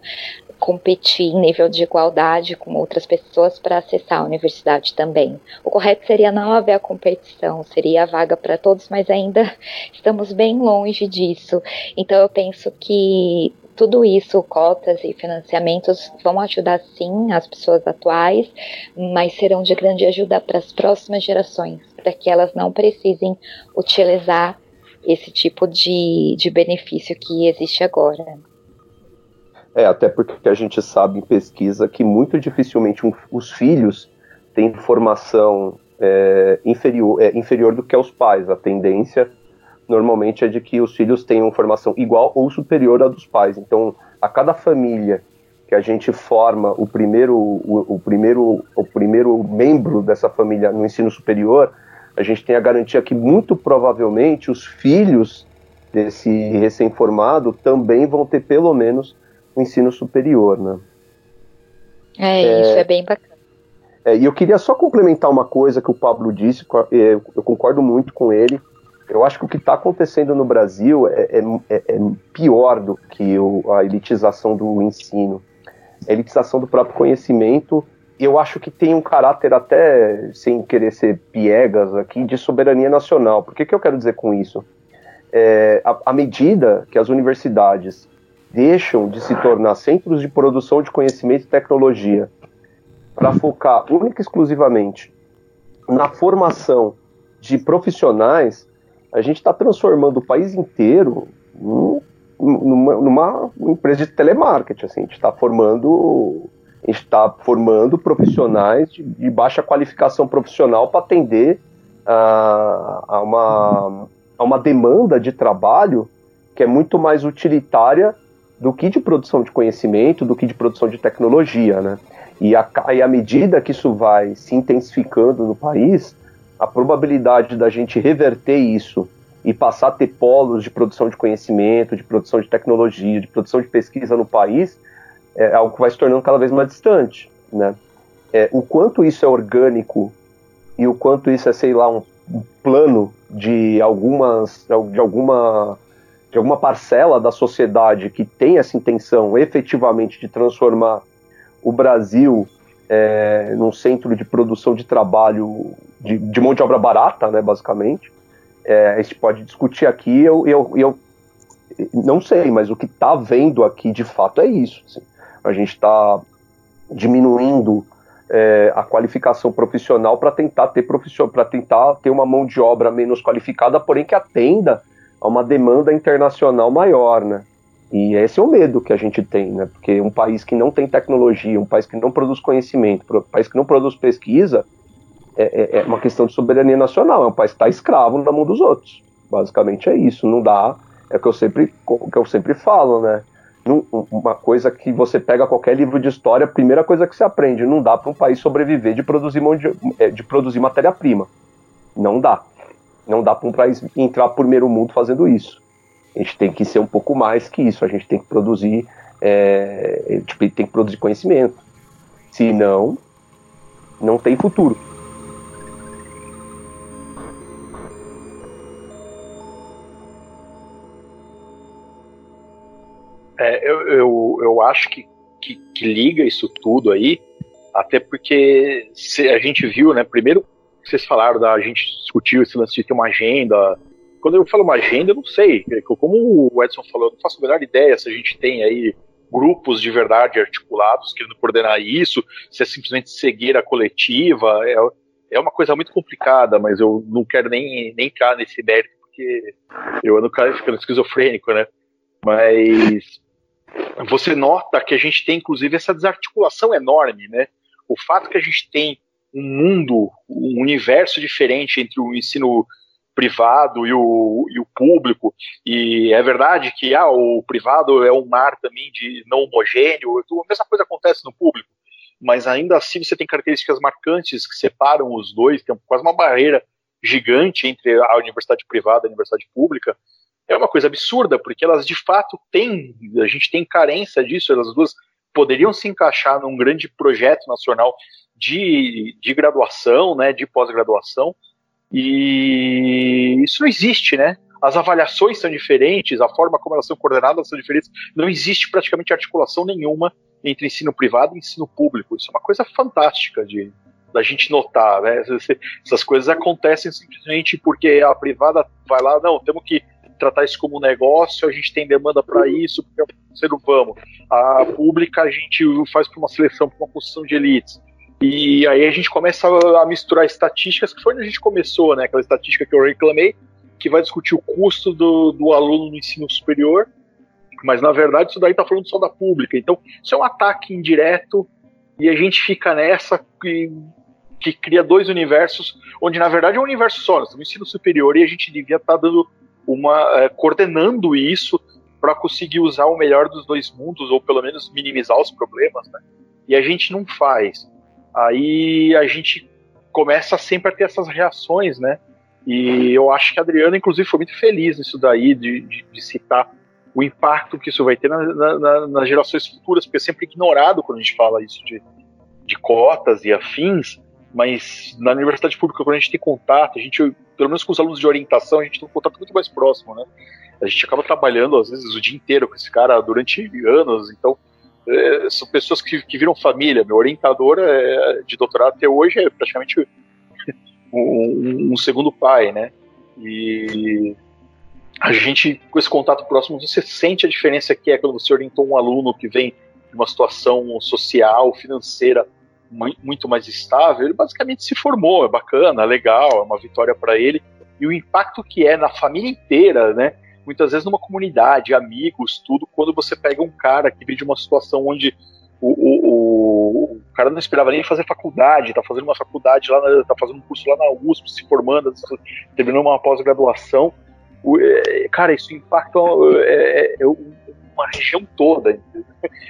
competir em nível de igualdade com outras pessoas para acessar a universidade também. O correto seria não haver a competição, seria a vaga para todos, mas ainda estamos bem longe disso. Então eu penso que tudo isso, cotas e financiamentos, vão ajudar sim as pessoas atuais, mas serão de grande ajuda para as próximas gerações, para que elas não precisem utilizar esse tipo de, de benefício que existe agora. É, até porque a gente sabe em pesquisa que muito dificilmente um, os filhos têm formação é, inferior, é, inferior do que os pais. A tendência normalmente é de que os filhos tenham formação igual ou superior à dos pais. Então, a cada família que a gente forma o primeiro, o, o, primeiro, o primeiro membro dessa família no ensino superior, a gente tem a garantia que muito provavelmente os filhos desse recém-formado também vão ter pelo menos o ensino superior, né? É, é isso é bem bacana. É, e eu queria só complementar uma coisa que o Pablo disse, eu concordo muito com ele. Eu acho que o que está acontecendo no Brasil é, é, é, é pior do que o, a elitização do ensino. A elitização do próprio conhecimento, eu acho que tem um caráter até, sem querer ser piegas aqui, de soberania nacional. Por que, que eu quero dizer com isso? É, à medida que as universidades deixam de se tornar centros de produção de conhecimento e tecnologia para focar única e exclusivamente na formação de profissionais, a gente está transformando o país inteiro numa, numa, empresa de telemarketing. Assim, a gente está formando, está formando profissionais de, de, baixa qualificação profissional para atender a, a, uma, a uma demanda de trabalho que é muito mais utilitária do que de produção de conhecimento, do que de produção de tecnologia, né? E, a, e à medida que isso vai se intensificando no país, a probabilidade da gente reverter isso e passar a ter polos de produção de conhecimento, de produção de tecnologia, de produção de pesquisa no país, é algo que vai se tornando cada vez mais distante, né? É, o quanto isso é orgânico e o quanto isso é, sei lá, um, plano de algumas, de alguma, de alguma parcela da sociedade que tem essa intenção efetivamente de transformar o Brasil é, num centro de produção de trabalho de, de mão de obra barata, né, basicamente. É, a gente pode discutir aqui, eu, eu, eu não sei, mas o que está vendo aqui de fato é isso. Assim. A gente está diminuindo é, a qualificação profissional para tentar ter profissional, para tentar ter uma mão de obra menos qualificada, porém que atenda a uma demanda internacional maior, né? E esse é o medo que a gente tem, né? Porque um país que não tem tecnologia, um país que não produz conhecimento, um país que não produz pesquisa, é, é, é uma questão de soberania nacional. É um país que está escravo na mão dos outros. Basicamente é isso. Não dá. É o que eu sempre, que eu sempre falo, né? uma coisa que você pega qualquer livro de história, a primeira coisa que você aprende, não dá para um país sobreviver de produzir, é, de produzir matéria-prima. Não dá. Não dá para um país entrar primeiro mundo fazendo isso. A gente tem que ser um pouco mais que isso. A gente tem que produzir, é, tipo, tem que produzir conhecimento. Senão, não tem futuro. É, eu, eu, eu acho que, que, que, liga isso tudo aí, até porque a gente viu, né? Primeiro, vocês falaram da a gente discutiu esse lance de ter uma agenda. Quando eu falo uma agenda, eu não sei. Como o Edson falou, eu não faço a menor ideia se a gente tem aí grupos de verdade articulados querendo coordenar isso, se é simplesmente cegueira coletiva. É, é uma coisa muito complicada, mas eu não quero nem, nem entrar nesse mérito, porque eu ando ficando esquizofrênico, né? Mas você nota que a gente tem, inclusive, essa desarticulação enorme, né? O fato que a gente tem um mundo, um universo diferente entre o ensino privado e o, e o público, e é verdade que ah, o privado é um mar também de não homogêneo, a mesma coisa acontece no público, mas ainda assim você tem características marcantes que separam os dois, tem quase uma barreira gigante entre a universidade privada e a universidade pública, é uma coisa absurda, porque elas de fato têm, a gente tem carência disso, elas duas poderiam se encaixar num grande projeto nacional de, de graduação, né, de pós-graduação, e isso não existe, né? As avaliações são diferentes, a forma como elas são coordenadas são diferentes, não existe praticamente articulação nenhuma entre ensino privado e ensino público. Isso é uma coisa fantástica de da gente notar, né? Essas coisas acontecem simplesmente porque a privada vai lá, não, temos que tratar isso como um negócio, a gente tem demanda para isso, porque você não vamos. A pública a gente faz para uma seleção, para uma posição de elites. E aí a gente começa a misturar estatísticas, que foi onde a gente começou, né? Aquela estatística que eu reclamei, que vai discutir o custo do, do aluno no ensino superior, mas na verdade isso daí está falando só da pública. Então, isso é um ataque indireto e a gente fica nessa que, que cria dois universos, onde na verdade é um universo só, estamos no ensino superior e a gente devia estar tá dando uma é, coordenando isso para conseguir usar o melhor dos dois mundos ou pelo menos minimizar os problemas, né? E a gente não faz. Aí a gente começa sempre a ter essas reações, né? E eu acho que a Adriana, inclusive, foi muito feliz nisso daí, de, de, de citar o impacto que isso vai ter na, na, nas gerações futuras, porque é sempre ignorado quando a gente fala isso de, de cotas e afins, mas na universidade pública, quando a gente tem contato, a gente, pelo menos com os alunos de orientação, a gente tem um contato muito mais próximo, né? A gente acaba trabalhando, às vezes, o dia inteiro com esse cara durante anos, então é, são pessoas que, que viram família. Meu orientador é, de doutorado até hoje é praticamente um, um, segundo pai, né? E a gente, com esse contato próximo, você sente a diferença que é quando você orientou um aluno que vem de uma situação social, financeira muito mais estável, ele basicamente se formou, é bacana, é legal, é uma vitória para ele. E o impacto que é na família inteira, né? Muitas vezes numa comunidade, amigos, tudo, quando você pega um cara que vem de uma situação onde o, o, o, o cara não esperava nem fazer faculdade, tá fazendo uma faculdade lá, na, tá fazendo um curso lá na USP, se formando, terminou uma pós-graduação. É, cara, isso impacta é, é, é uma região toda.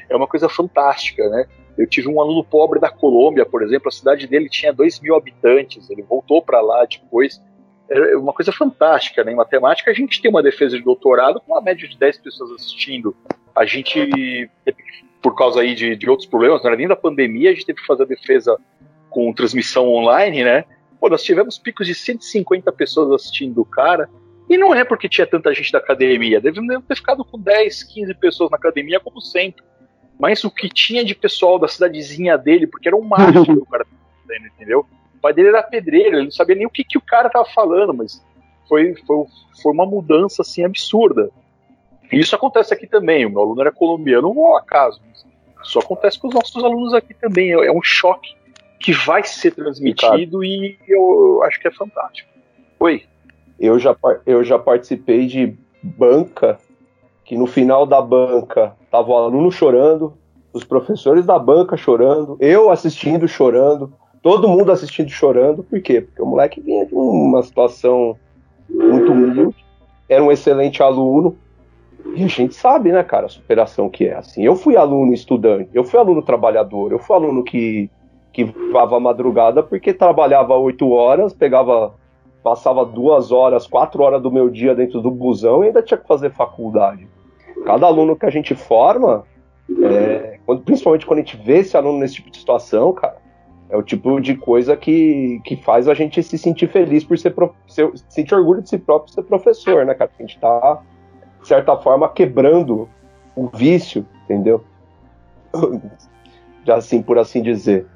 É uma coisa fantástica, né? Eu tive um aluno pobre da Colômbia, por exemplo, a cidade dele tinha 2 mil habitantes, ele voltou para lá depois. É uma coisa fantástica, né? Em matemática, a gente tem uma defesa de doutorado com uma média de 10 pessoas assistindo. A gente, por causa aí de, de outros problemas, não era nem da pandemia, a gente teve que fazer a defesa com transmissão online, né? Pô, nós tivemos picos de 150 pessoas assistindo o cara, e não é porque tinha tanta gente da academia, deve ter ficado com 10, 15 pessoas na academia, como sempre mas o que tinha de pessoal da cidadezinha dele, porque era um macho o cara fazendo, entendeu? O pai dele era pedreiro, ele não sabia nem o que, que o cara tava falando, mas foi, foi, foi uma mudança assim absurda. E isso acontece aqui também. O meu aluno era colombiano, não ao acaso. Isso acontece com os nossos alunos aqui também. É, é um choque que vai ser transmitido e eu acho que é fantástico. Oi. Eu já, eu já participei de banca que no final da banca tava o aluno chorando, os professores da banca chorando, eu assistindo chorando, todo mundo assistindo chorando. Por quê? Porque o moleque vinha de uma situação muito humilde, era um excelente aluno, E a gente sabe, né, cara, a superação que é. Assim, eu fui aluno estudante, eu fui aluno trabalhador, eu fui aluno que, que voava madrugada porque trabalhava oito horas, pegava, passava duas horas, quatro horas do meu dia dentro do busão e ainda tinha que fazer faculdade. Cada aluno que a gente forma, é, quando, principalmente quando a gente vê esse aluno nesse tipo de situação, cara, é o tipo de coisa que, que faz a gente se sentir feliz por ser, ser sentir orgulho de si próprio ser professor, né, cara? A gente tá, de certa forma, quebrando o vício, entendeu? Já assim, por assim dizer.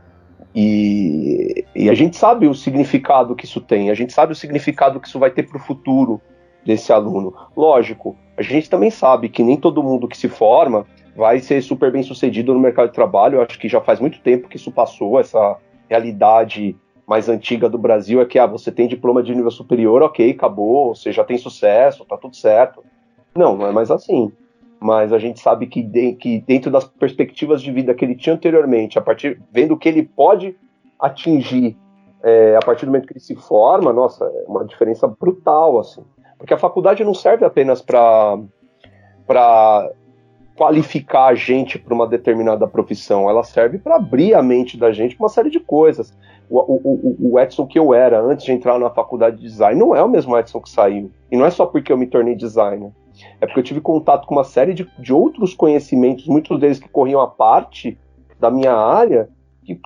E, e a gente sabe o significado que isso tem, a gente sabe o significado que isso vai ter para o futuro desse aluno. Lógico, a gente também sabe que nem todo mundo que se forma vai ser super bem sucedido no mercado de trabalho. Eu acho que já faz muito tempo que isso passou, essa realidade mais antiga do Brasil é que ah, você tem diploma de nível superior, ok, acabou, você já tem sucesso, tá tudo certo. Não, não é mais assim. Mas a gente sabe que, de, que dentro das perspectivas de vida que ele tinha anteriormente, a partir vendo que ele pode atingir é, a partir do momento que ele se forma, nossa, é uma diferença brutal assim. Porque a faculdade não serve apenas para qualificar a gente para uma determinada profissão, ela serve para abrir a mente da gente para uma série de coisas. O, o, o, Edson que eu era antes de entrar na faculdade de design não é o mesmo Edson que saiu. E não é só porque eu me tornei designer. É porque eu tive contato com uma série de, de outros conhecimentos, muitos deles que corriam a parte da minha área, que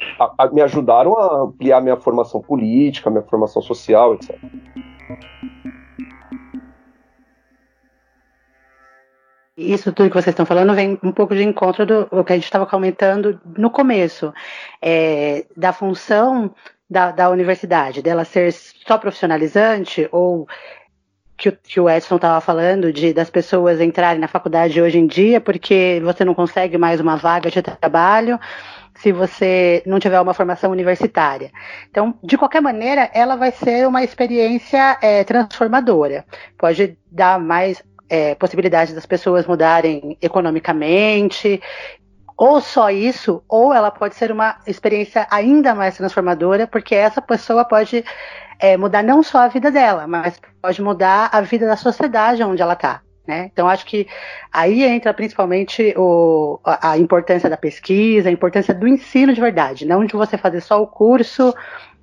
me ajudaram a ampliar minha formação política, minha formação social, etc. Isso tudo que vocês estão falando vem um pouco de encontro do que a gente estava comentando no começo, é, da função da, da, universidade, dela ser só profissionalizante, ou que, que o Edson estava falando, de das pessoas entrarem na faculdade hoje em dia porque você não consegue mais uma vaga de trabalho se você não tiver uma formação universitária. Então, de qualquer maneira, ela vai ser uma experiência é, transformadora. Pode dar mais é, das pessoas mudarem economicamente, ou só isso, ou ela pode ser uma experiência ainda mais transformadora, porque essa pessoa pode é, mudar não só a vida dela, mas pode mudar a vida da sociedade onde ela está. Né? Então, acho que aí entra principalmente o, a, a importância da pesquisa, a importância do ensino de verdade, não de você fazer só o curso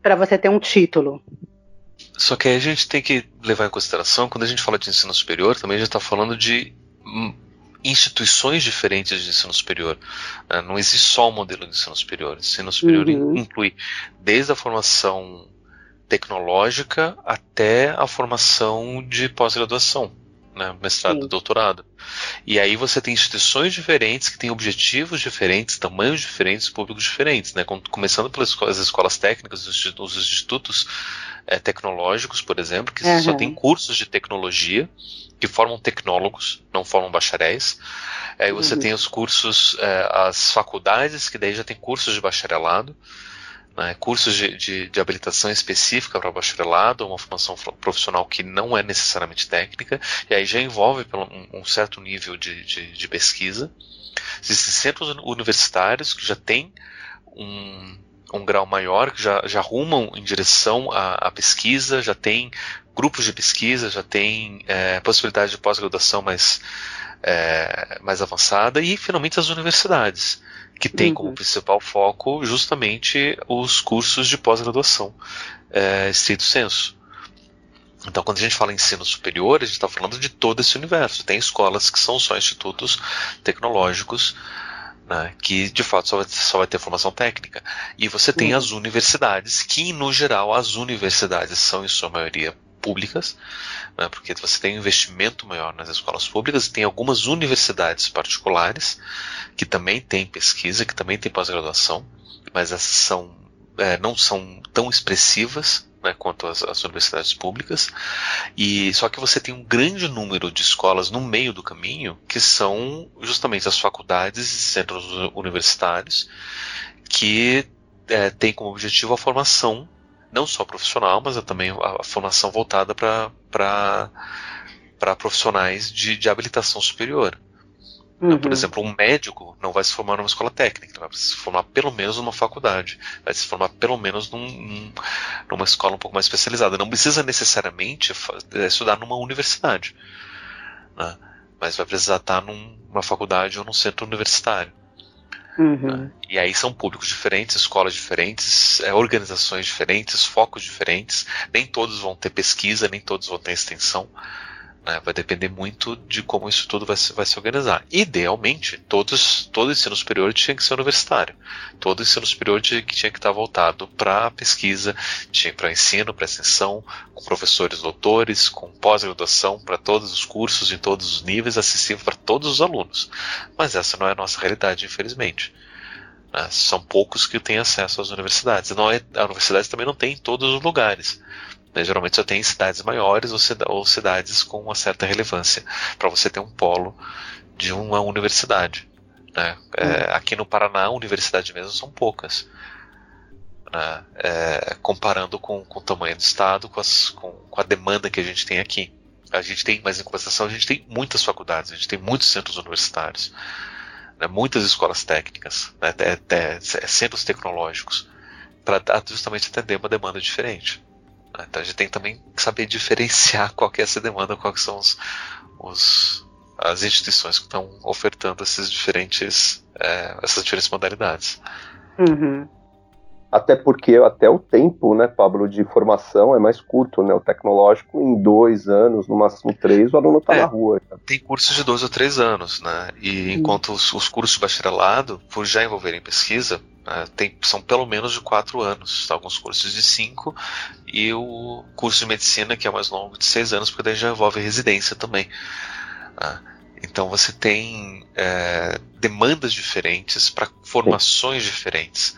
para você ter um título. Só que aí a gente tem que levar em consideração, quando a gente fala de ensino superior, também a gente está falando de hum, instituições diferentes de ensino superior. Né? Não existe só um modelo de ensino superior. O ensino superior uhum. inclui desde a formação tecnológica até a formação de pós-graduação, né? mestrado, Sim. doutorado. E aí você tem instituições diferentes que têm objetivos diferentes, tamanhos diferentes, públicos diferentes, né? Começando pelas escolas técnicas, os institutos é, tecnológicos, por exemplo, que uhum. só tem cursos de tecnologia, que formam tecnólogos, não formam bacharéis. Aí você uhum. tem os cursos, é, as faculdades, que daí já tem cursos de bacharelado, né, cursos de, de, de, habilitação específica para bacharelado, uma formação profissional que não é necessariamente técnica, e aí já envolve um, um certo nível de, de, de pesquisa. Existem centros universitários que já têm um, um grau maior, que já, já rumam em direção à, à pesquisa, já tem grupos de pesquisa, já tem é, possibilidade de pós-graduação mais, é, mais avançada, e finalmente as universidades, que têm uhum. como principal foco justamente os cursos de pós-graduação, é, estrito senso. Então, quando a gente fala em ensino superior, a gente está falando de todo esse universo. Tem escolas que são só institutos tecnológicos, né, que de fato só vai, só vai, ter formação técnica. E você tem uhum. as universidades, que no geral as universidades são em sua maioria públicas, né, porque você tem um investimento maior nas escolas públicas e tem algumas universidades particulares que também têm pesquisa, que também têm pós-graduação, mas essas são, é, não são tão expressivas né, quanto as, as, universidades públicas. E só que você tem um grande número de escolas no meio do caminho que são justamente as faculdades e centros universitários que é, têm como objetivo a formação não só profissional, mas também a, formação voltada para profissionais de, de habilitação superior. Uhum. Por exemplo, um médico não vai se formar numa escola técnica, vai se formar pelo menos numa faculdade, vai se formar pelo menos num, numa escola um pouco mais especializada. Não precisa necessariamente é, estudar numa universidade. Né? mas vai precisar estar numa faculdade ou num centro universitário. Uhum. E aí são públicos diferentes, escolas diferentes, é, organizações diferentes, focos diferentes. Nem todos vão ter pesquisa, nem todos vão ter extensão. Né? Vai depender muito de como isso tudo vai se, vai se organizar. Idealmente, todos, todo ensino superior tinha que ser universitário. Todo ensino superior tinha, tinha que estar voltado para pesquisa, para ensino, para extensão, com professores doutores, com pós-graduação para todos os cursos, em todos os níveis, acessível para todos os alunos. Mas essa não é a nossa realidade, infelizmente. Né? São poucos que têm acesso às universidades. Não é, a universidade também não tem em todos os lugares. Né? Geralmente só tem em cidades maiores ou, cida ou cidades com uma certa relevância para você ter um polo de uma universidade. Né? É, hum. aqui no Paraná, a universidade mesmo são poucas. Né? É, comparando com, com, o tamanho do estado, com, as, com, com, a demanda que a gente tem aqui. A gente tem, mas em compensação, a gente tem muitas faculdades, a gente tem muitos centros universitários, né? muitas escolas técnicas, né? centros tecnológicos, para justamente atender uma demanda diferente. Né? Então a gente tem também que saber diferenciar qual que é essa demanda, quais são os, os as instituições que estão ofertando esses diferentes, é, essas diferentes modalidades. Uhum. Até porque até o tempo, né, Pablo, de formação é mais curto, né? O tecnológico em dois anos, no máximo três, o aluno está é, na rua. Tem cursos de dois ou três anos, né? E enquanto os, os cursos de bacharelado, por já envolverem pesquisa, né, tem, são pelo menos de quatro anos, tá? alguns cursos de cinco, e o curso de medicina, que é mais longo, de seis anos, porque daí já envolve residência também. Né? Então você tem é, demandas diferentes para formações diferentes.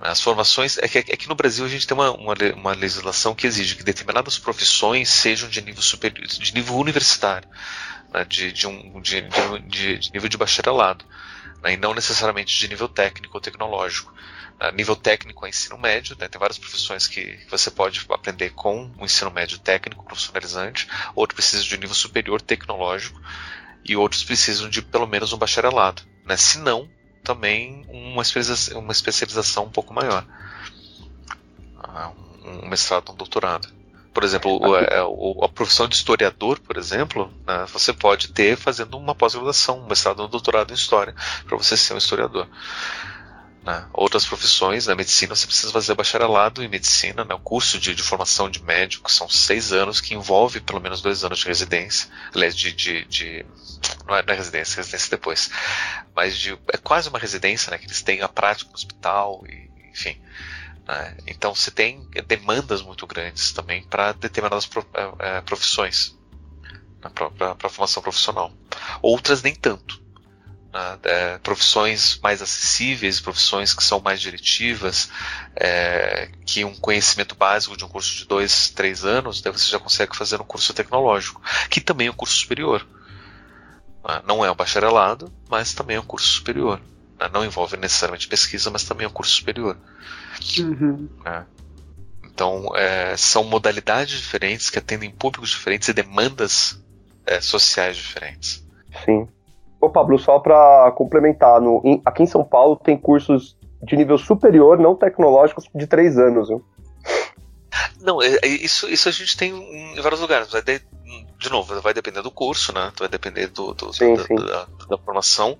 As formações. É que, é que no Brasil a gente tem uma, uma, uma, legislação que exige que determinadas profissões sejam de nível superior, de nível universitário, né, de, de, um, de, de, de, nível de bacharelado, né, e não necessariamente de nível técnico ou tecnológico. A nível técnico é ensino médio, né, tem várias profissões que você pode aprender com o ensino médio técnico, profissionalizante, outros precisam de nível superior tecnológico, e outros precisam de pelo menos um bacharelado. Né? Se não, também uma especialização, uma especialização um pouco maior. Ah, um mestrado, um doutorado. Por exemplo, o, é, o, a profissão de historiador, por exemplo, né, você pode ter fazendo uma pós-graduação, um mestrado, um doutorado em história, para você ser um historiador. Né? Outras profissões, na né, medicina, você precisa fazer bacharelado em medicina, né? o curso de, de, formação de médico são seis anos, que envolve pelo menos dois anos de residência, aliás, de, de, de não, é, não é residência, residência depois, mas de, é quase uma residência, né? que eles têm a prática no hospital, e, enfim. Né? Então você tem demandas muito grandes também para determinadas é, é, profissões, né? para a formação profissional. Outras nem tanto né, é, profissões mais acessíveis, profissões que são mais diretivas, é, que um conhecimento básico de um curso de dois, três anos, daí você já consegue fazer um curso tecnológico, que também é um curso superior. Né, não é um bacharelado, mas também é um curso superior. Né, não envolve necessariamente pesquisa, mas também é um curso superior. Uhum. Né. Então, é, são modalidades diferentes que atendem públicos diferentes e demandas é, sociais diferentes. Sim. Ô Pablo, só para complementar, no, em, aqui em São Paulo tem cursos de nível superior, não tecnológicos, de três anos. Viu? Não, é, é, isso, isso a gente tem em vários lugares. Vai de, de novo, vai depender do curso, né? Vai depender do, do sim, da, sim. Da, da, formação.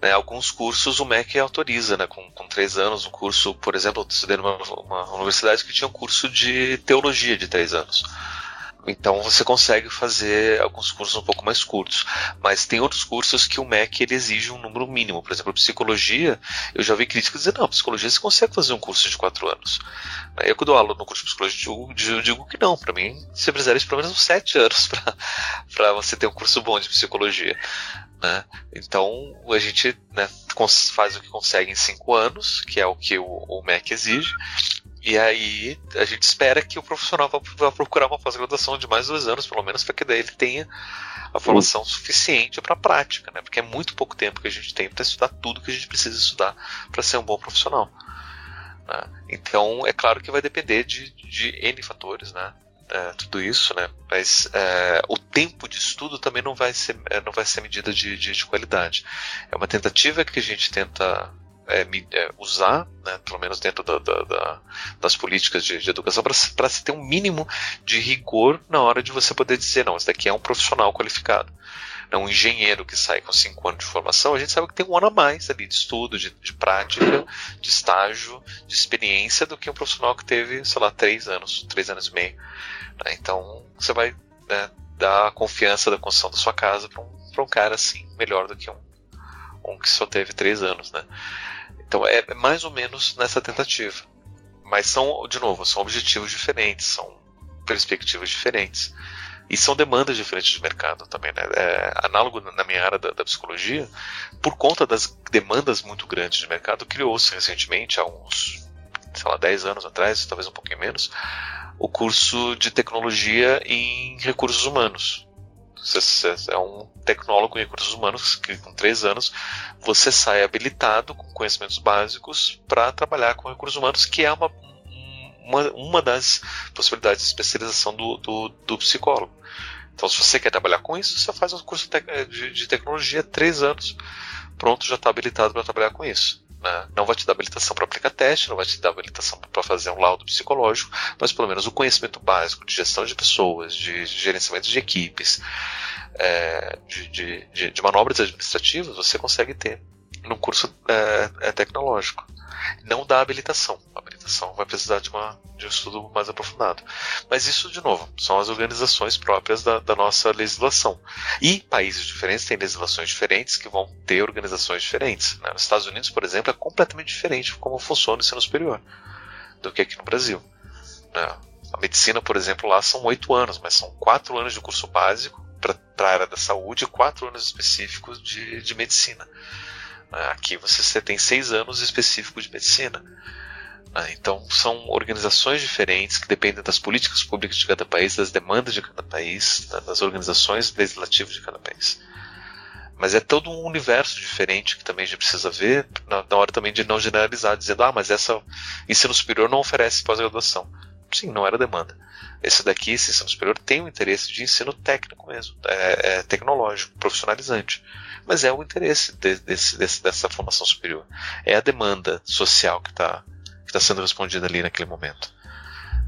Né? Alguns cursos o MEC autoriza, né? Com, com três anos, um curso, por exemplo, eu estudei numa uma universidade que tinha um curso de teologia de três anos. Então você consegue fazer alguns cursos um pouco mais curtos. Mas tem outros cursos que o MEC ele exige um número mínimo. Por exemplo, psicologia, eu já vi críticos dizer, não, psicologia você consegue fazer um curso de quatro anos. Eu que dou aula no curso de psicologia, eu digo que não. Para mim, você precisaria de pelo menos uns sete anos para você ter um curso bom de psicologia. Né? Então a gente né, faz o que consegue em cinco anos, que é o que o, o MEC exige, e aí a gente espera que o profissional vá, procurar uma pós-graduação de mais dois anos, pelo menos, para que daí ele tenha a formação uhum. suficiente para a prática, né? Porque é muito pouco tempo que a gente tem para estudar tudo que a gente precisa estudar para ser um bom profissional. Né? Então, é claro que vai depender de, de N fatores, né? É, tudo isso, né? Mas é, o tempo de estudo também não vai ser, é, não vai ser medida de, de, de qualidade. É uma tentativa que a gente tenta é, é, usar, né, pelo menos dentro da, da, da, das políticas de, de educação, para se ter um mínimo de rigor na hora de você poder dizer, não, esse daqui é um profissional qualificado. Né, um engenheiro que sai com cinco anos de formação, a gente sabe que tem um ano a mais ali de estudo, de, de prática, de estágio, de experiência do que um profissional que teve, sei lá, três anos, três anos e meio. Né? Então você vai né, dar a confiança da construção da sua casa para um, um cara assim, melhor do que um, um que só teve três anos. Né? Então é, é mais ou menos nessa tentativa. Mas são, de novo, são objetivos diferentes, são perspectivas diferentes. E são demandas diferentes de mercado também, né? É, análogo na minha área da, da, psicologia, por conta das demandas muito grandes de mercado, criou-se recentemente, há uns, sei lá, 10 anos atrás, talvez um pouquinho menos, o curso de tecnologia em recursos humanos. Você é um tecnólogo em recursos humanos que com três anos você sai habilitado com conhecimentos básicos para trabalhar com recursos humanos, que é uma, uma, uma das possibilidades de especialização do, do, do, psicólogo. Então, se você quer trabalhar com isso, você faz um curso de, de tecnologia, três anos, pronto, já está habilitado para trabalhar com isso. Né? Não vai te dar habilitação para aplicar teste, não vai te dar habilitação para fazer um laudo psicológico, mas pelo menos o conhecimento básico de gestão de pessoas, de gerenciamento de equipes, é, de, de, de, de, manobras administrativas, você consegue ter num curso é, é tecnológico não dá habilitação. A habilitação vai precisar de, uma, de um estudo mais aprofundado. Mas isso, de novo, são as organizações próprias da, da nossa legislação. E países diferentes têm legislações diferentes que vão ter organizações diferentes. Né? Nos Estados Unidos, por exemplo, é completamente diferente como funciona o ensino superior do que aqui no Brasil. Né? A medicina, por exemplo, lá são oito anos, mas são quatro anos de curso básico para a área da saúde e quatro anos específicos de, de medicina. Aqui você tem seis anos específicos de medicina. Né? Então são organizações diferentes que dependem das políticas públicas de cada país, das demandas de cada país, das organizações legislativas de cada país. Mas é todo um universo diferente que também a gente precisa ver na, hora também de não generalizar, dizendo, ah, mas essa ensino superior não oferece pós-graduação. Sim, não era demanda. Esse daqui, esse ensino superior, tem o interesse de ensino técnico mesmo, é, é tecnológico, profissionalizante mas é o interesse de, desse, desse, dessa formação superior. É a demanda social que está que tá sendo respondida ali naquele momento.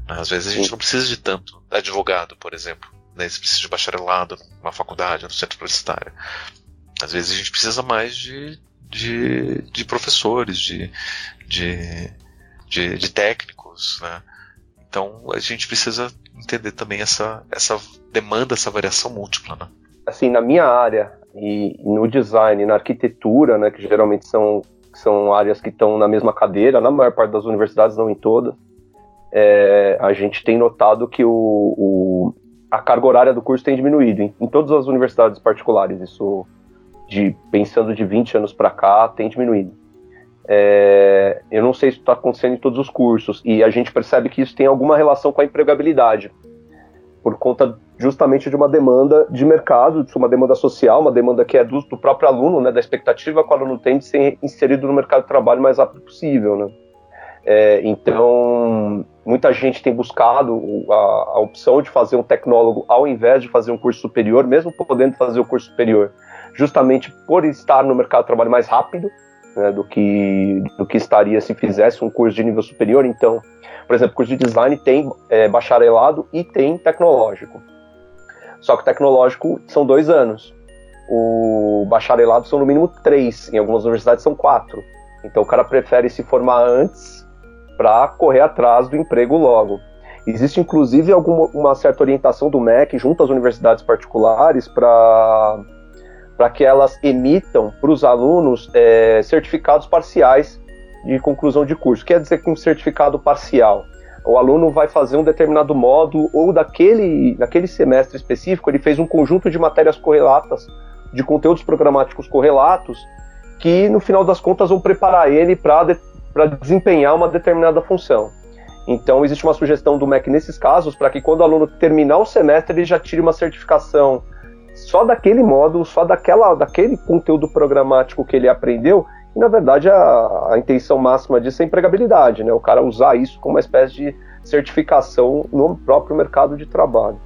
Às vezes a gente não precisa de tanto advogado, por exemplo. Né? Você precisa de bacharelado numa faculdade, no centro universitário. Às vezes a gente precisa mais de, de, de professores, de, de, de, de técnicos, né? Então a gente precisa entender também essa, essa demanda, essa variação múltipla, né? Assim, na minha área, e no design, na arquitetura, né, que geralmente são, são áreas que estão na mesma cadeira, na maior parte das universidades, não em todas, é, a gente tem notado que o, o, a carga horária do curso tem diminuído em, em todas as universidades particulares. Isso, de, pensando de 20 anos para cá, tem diminuído. É, eu não sei se está acontecendo em todos os cursos, e a gente percebe que isso tem alguma relação com a empregabilidade por conta justamente de uma demanda de mercado, de uma demanda social, uma demanda que é do, do, próprio aluno, né, da expectativa que o aluno tem de ser inserido no mercado de trabalho o mais rápido possível, né. É, então, muita gente tem buscado a, a, opção de fazer um tecnólogo ao invés de fazer um curso superior, mesmo podendo fazer o curso superior, justamente por estar no mercado de trabalho mais rápido né, do, que, do que estaria se fizesse um curso de nível superior. Então, por exemplo, curso de design tem é, bacharelado e tem tecnológico. Só que o tecnológico são dois anos. O bacharelado são no mínimo três. Em algumas universidades são quatro. Então o cara prefere se formar antes para correr atrás do emprego logo. Existe inclusive alguma uma certa orientação do MEC junto às universidades particulares para para que elas emitam para os alunos é, certificados parciais de conclusão de curso. Quer dizer que um certificado parcial, o aluno vai fazer um determinado módulo ou daquele, naquele semestre específico ele fez um conjunto de matérias correlatas, de conteúdos programáticos correlatos, que no final das contas vão preparar ele para de, desempenhar uma determinada função. Então existe uma sugestão do MEC nesses casos para que quando o aluno terminar o semestre ele já tire uma certificação só daquele módulo, só daquela, daquele conteúdo programático que ele aprendeu e, na verdade, a, a intenção máxima disso é empregabilidade, né? O cara usar isso como uma espécie de certificação no próprio mercado de trabalho.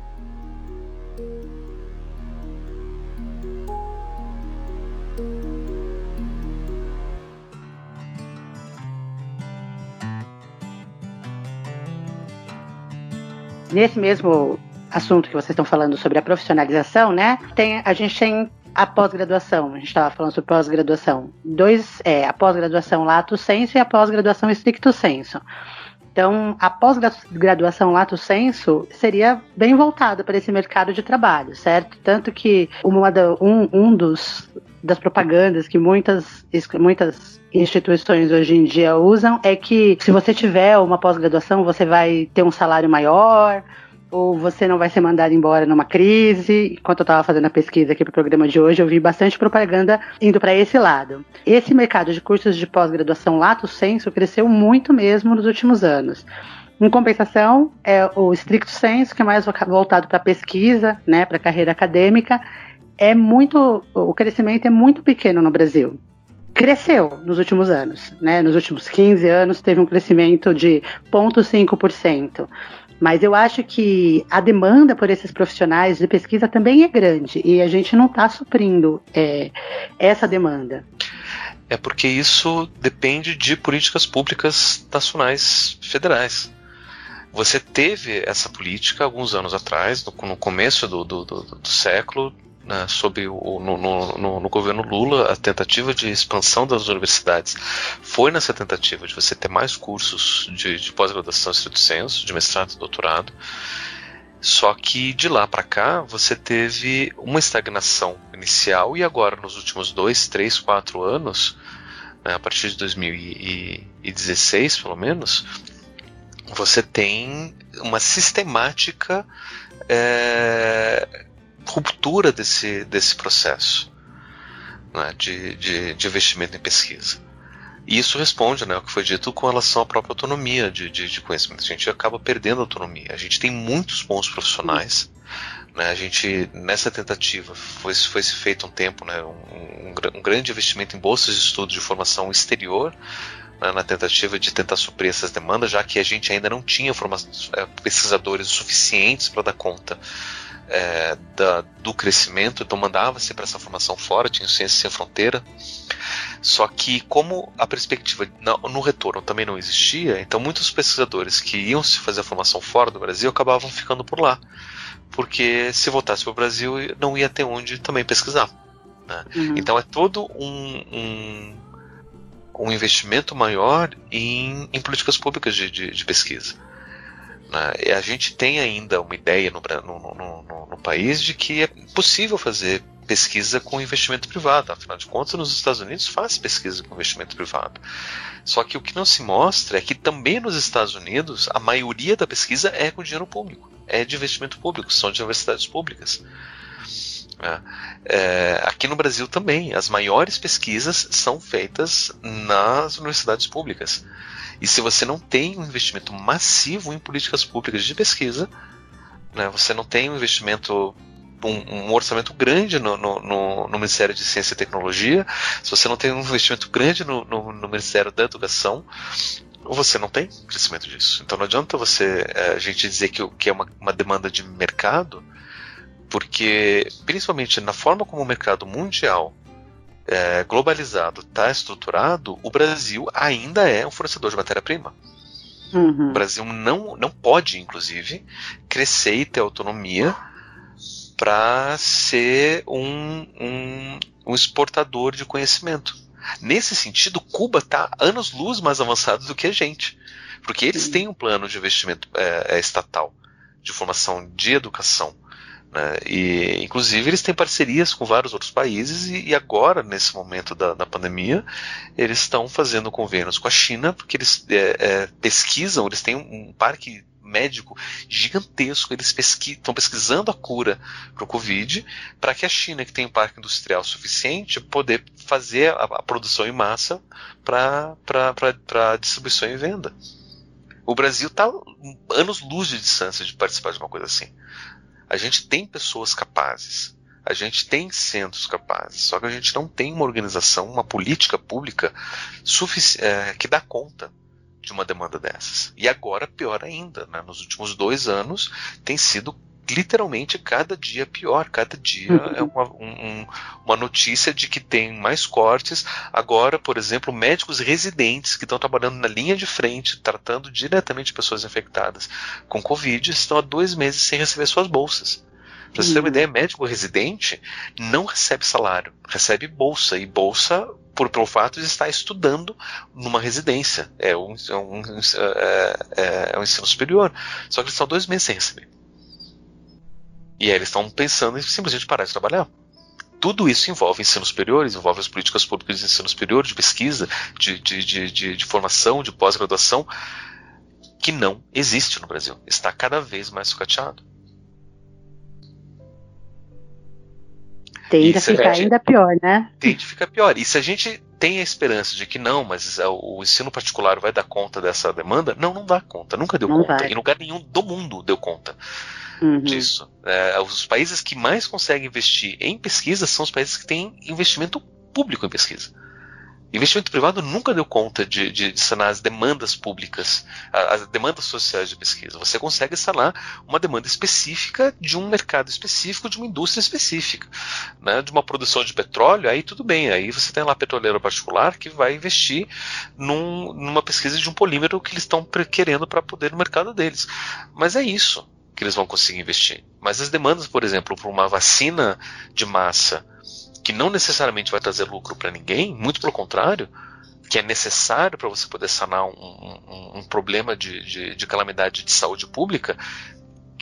Nesse mesmo assunto que vocês estão falando sobre a profissionalização, né? Tem, a gente tem a pós-graduação, a gente estava falando sobre pós-graduação, dois, é, a pós-graduação lato senso e a pós-graduação estricto senso. Então, a pós-graduação lato senso seria bem voltada para esse mercado de trabalho, certo? Tanto que uma da, um, um dos das propagandas que muitas, muitas instituições hoje em dia usam é que se você tiver uma pós-graduação, você vai ter um salário maior, ou você não vai ser mandado embora numa crise. Enquanto eu estava fazendo a pesquisa aqui para o programa de hoje, eu vi bastante propaganda indo para esse lado. Esse mercado de cursos de pós-graduação lato senso cresceu muito mesmo nos últimos anos. Em compensação, é o stricto senso, que é mais voltado para pesquisa, né, para carreira acadêmica, é muito, o crescimento é muito pequeno no Brasil cresceu nos últimos anos, né? Nos últimos 15 anos teve um crescimento de 0,5%. Mas eu acho que a demanda por esses profissionais de pesquisa também é grande e a gente não está suprindo é, essa demanda. É porque isso depende de políticas públicas nacionais federais. Você teve essa política alguns anos atrás, no, no começo do, do, do, do século, né, sob o, no, no, no, governo Lula, a tentativa de expansão das universidades foi nessa tentativa de você ter mais cursos de, de pós-graduação estrito senso, de mestrado e doutorado. Só que de lá para cá você teve uma estagnação inicial e agora nos últimos dois, três, quatro anos, né, a partir de 2016 pelo menos, você tem uma sistemática é, ruptura desse, desse processo né, de, de, de, investimento em pesquisa. E isso responde né, ao que foi dito com relação à própria autonomia de, de, de conhecimento. A gente acaba perdendo autonomia. A gente tem muitos bons profissionais. Né, a gente, nessa tentativa, foi, foi se feito um tempo né, um, um, um grande investimento em bolsas de estudo de formação exterior, né, na tentativa de tentar suprir essas demandas, já que a gente ainda não tinha é, pesquisadores suficientes para dar conta é, da, do crescimento, então mandava-se para essa formação fora, tinha Ciência Sem Fronteira. Só que, como a perspectiva no, no retorno também não existia, então muitos pesquisadores que iam se fazer a formação fora do Brasil acabavam ficando por lá. Porque se voltasse para o Brasil, não ia ter onde também pesquisar. Né? Uhum. Então é todo um, um, um investimento maior em, em políticas públicas de, de, de pesquisa. Né? A gente tem ainda uma ideia no, no, no, no, país de que é possível fazer pesquisa com investimento privado. Afinal de contas, nos Estados Unidos faz pesquisa com investimento privado. Só que o que não se mostra é que também nos Estados Unidos a maioria da pesquisa é com dinheiro público, é de investimento público, são de universidades públicas. É, é aqui no Brasil também, as maiores pesquisas são feitas nas universidades públicas. E se você não tem um investimento massivo em políticas públicas de pesquisa, né, você não tem um investimento um, um, orçamento grande no, no, no, no, Ministério de Ciência e Tecnologia, se você não tem um investimento grande no, no Ministério da Educação, você não tem crescimento disso. Então não adianta você é, a gente dizer que, que é uma, uma demanda de mercado, porque principalmente na forma como o mercado mundial é, globalizado está estruturado, o Brasil ainda é um fornecedor de matéria-prima. Uhum. O Brasil não, não pode, inclusive, crescer e ter autonomia para ser um, um, um, exportador de conhecimento. Nesse sentido, Cuba está anos-luz mais avançado do que a gente, porque eles Sim. têm um plano de investimento é, é estatal de formação de educação né? E, inclusive, eles têm parcerias com vários outros países e, e agora, nesse momento da, da pandemia, eles estão fazendo convênios com a China, porque eles é, é, pesquisam, eles têm um, parque médico gigantesco. Eles pesqui estão pesquisando a cura para o Covid, para que a China, que tem um parque industrial suficiente, poder fazer a, a produção em massa para distribuição e venda. O Brasil está anos luz de distância de participar de uma coisa assim. A gente tem pessoas capazes, a gente tem centros capazes, só que a gente não tem uma organização, uma política pública é, que dá conta de uma demanda dessas. E agora, pior ainda, né? nos últimos dois anos tem sido literalmente cada dia pior. Cada dia uhum. é uma, um, uma notícia de que tem mais cortes. Agora, por exemplo, médicos residentes que estão trabalhando na linha de frente, tratando diretamente pessoas infectadas com Covid, estão há dois meses sem receber suas bolsas. Pra você ter uma ideia, médico residente não recebe salário, recebe bolsa, e bolsa por pelo fato de estar estudando numa residência. É um, é um, é, é, é um ensino superior. Só que eles estão dois meses sem receber. E aí eles estão pensando em simplesmente parar de trabalhar. Tudo isso envolve ensino superior, envolve as políticas públicas de ensino superior, de pesquisa, de, de, de, de, de formação, de pós-graduação, que não existe no Brasil. Está cada vez mais sucateado. Tende a ficar ainda pior, né? Tende a ficar pior. E se a gente tem a esperança de que não, mas o ensino particular vai dar conta dessa demanda, não, não dá conta, nunca deu não conta. Vai. Em lugar nenhum do mundo deu conta uhum. disso. É, os países que mais conseguem investir em pesquisa são os países que têm investimento público em pesquisa. Investimento privado nunca deu conta de, de, de sanar as demandas públicas, as demandas sociais de pesquisa. Você consegue sanar uma demanda específica de um mercado específico, de uma indústria específica. Né? De uma produção de petróleo, aí tudo bem. Aí você tem lá petroleiro particular que vai investir num, numa pesquisa de um polímero que eles estão querendo para poder no mercado deles. Mas é isso que eles vão conseguir investir. Mas as demandas, por exemplo, para uma vacina de massa que não necessariamente vai trazer lucro para ninguém, muito pelo contrário, que é necessário para você poder sanar um, um, um problema de, de, de, calamidade de saúde pública,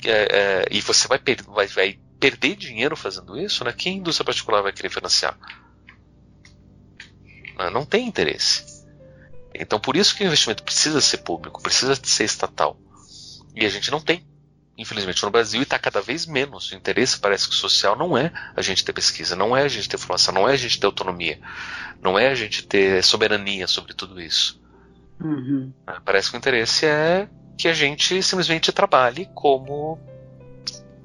é, é, e você vai, per vai, vai, perder dinheiro fazendo isso, né? quem indústria particular vai querer financiar? Né, não tem interesse. Então, por isso que o investimento precisa ser público, precisa ser estatal. E a gente não tem infelizmente, no Brasil e está cada vez menos. O interesse parece que social não é a gente ter pesquisa, não é a gente ter formação, não é a gente ter autonomia, não é a gente ter soberania sobre tudo isso. Uhum. Ah, parece que o interesse é que a gente simplesmente trabalhe como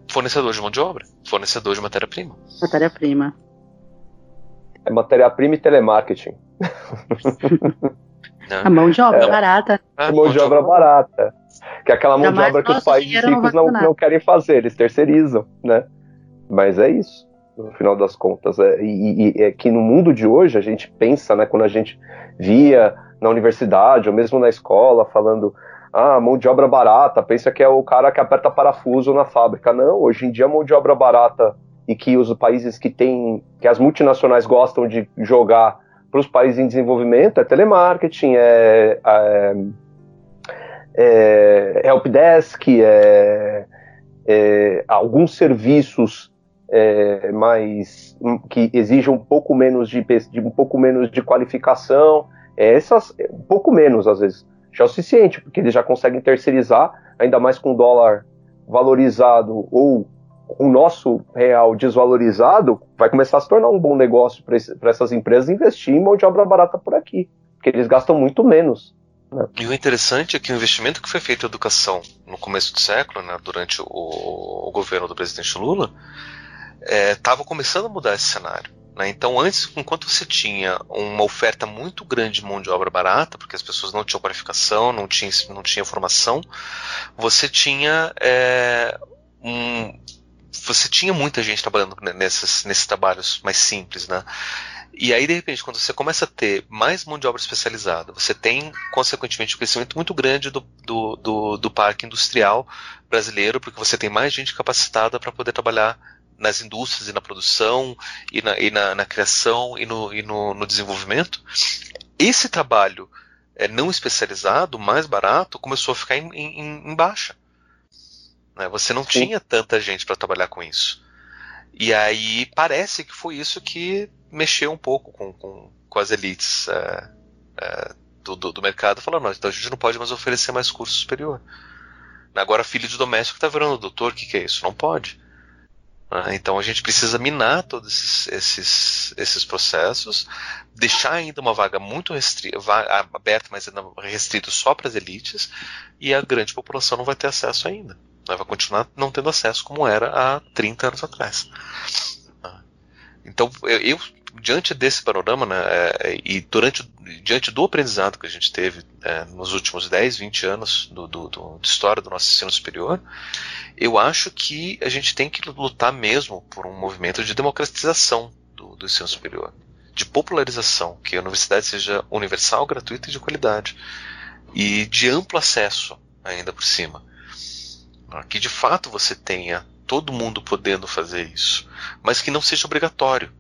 fornecedor de mão de obra, fornecedor de matéria-prima. Matéria-prima. É matéria-prima e telemarketing. a mão de obra é, barata. A mão de obra barata. Que é aquela mão de obra que os países ricos não, não, querem fazer, eles terceirizam, né? Mas é isso, no final das contas. É, e, e é que no mundo de hoje a gente pensa, né, quando a gente via na universidade ou mesmo na escola falando ah, mão de obra barata, pensa que é o cara que aperta parafuso na fábrica. Não, hoje em dia mão de obra barata e que os países que têm, que as multinacionais gostam de jogar para os países em desenvolvimento é telemarketing, é, é é, helpdesk, é, é, alguns serviços é, mais que exijam um pouco menos de, de, um pouco menos de qualificação, é, essas um pouco menos às vezes já é o suficiente, porque eles já conseguem terceirizar, ainda mais com o dólar valorizado ou o nosso real desvalorizado, vai começar a se tornar um bom negócio para essas empresas investir em mão de obra barata por aqui, porque eles gastam muito menos. E o interessante é que o investimento que foi feito em educação no começo do século, né, durante o, o, governo do presidente Lula, estava é, começando a mudar esse cenário. Né? Então, antes, enquanto você tinha uma oferta muito grande de mão de obra barata, porque as pessoas não tinham qualificação, não tinham, não tinham formação, você tinha é, um, você tinha muita gente trabalhando nesses, nesses trabalhos mais simples, né? E aí, de repente, quando você começa a ter mais mão de obra especializada, você tem, consequentemente, um crescimento muito grande do, do, do, do parque industrial brasileiro, porque você tem mais gente capacitada para poder trabalhar nas indústrias e na produção, e na, e na, na criação e, no, e no, no desenvolvimento. Esse trabalho é, não especializado, mais barato, começou a ficar em, em, em baixa. Né? Você não Sim. tinha tanta gente para trabalhar com isso. E aí parece que foi isso que mexeu um pouco com, com, com as elites é, é, do, do, do, mercado, falando, então a gente não pode mais oferecer mais curso superior. Agora, filho de doméstico está virando doutor, o que, que é isso? Não pode. Ah, então a gente precisa minar todos esses, esses, esses processos, deixar ainda uma vaga muito restrita, aberta, mas ainda restrita só para as elites, e a grande população não vai ter acesso ainda. Vai continuar não tendo acesso como era há 30 anos atrás. Ah, então eu, eu diante desse panorama, né, é, e durante, diante do aprendizado que a gente teve é, nos últimos 10, 20 anos do, do, do, de história do nosso ensino superior, eu acho que a gente tem que lutar mesmo por um movimento de democratização do, do ensino superior, de popularização, que a universidade seja universal, gratuita e de qualidade, e de amplo acesso ainda por cima. Que de fato você tenha todo mundo podendo fazer isso, mas que não seja obrigatório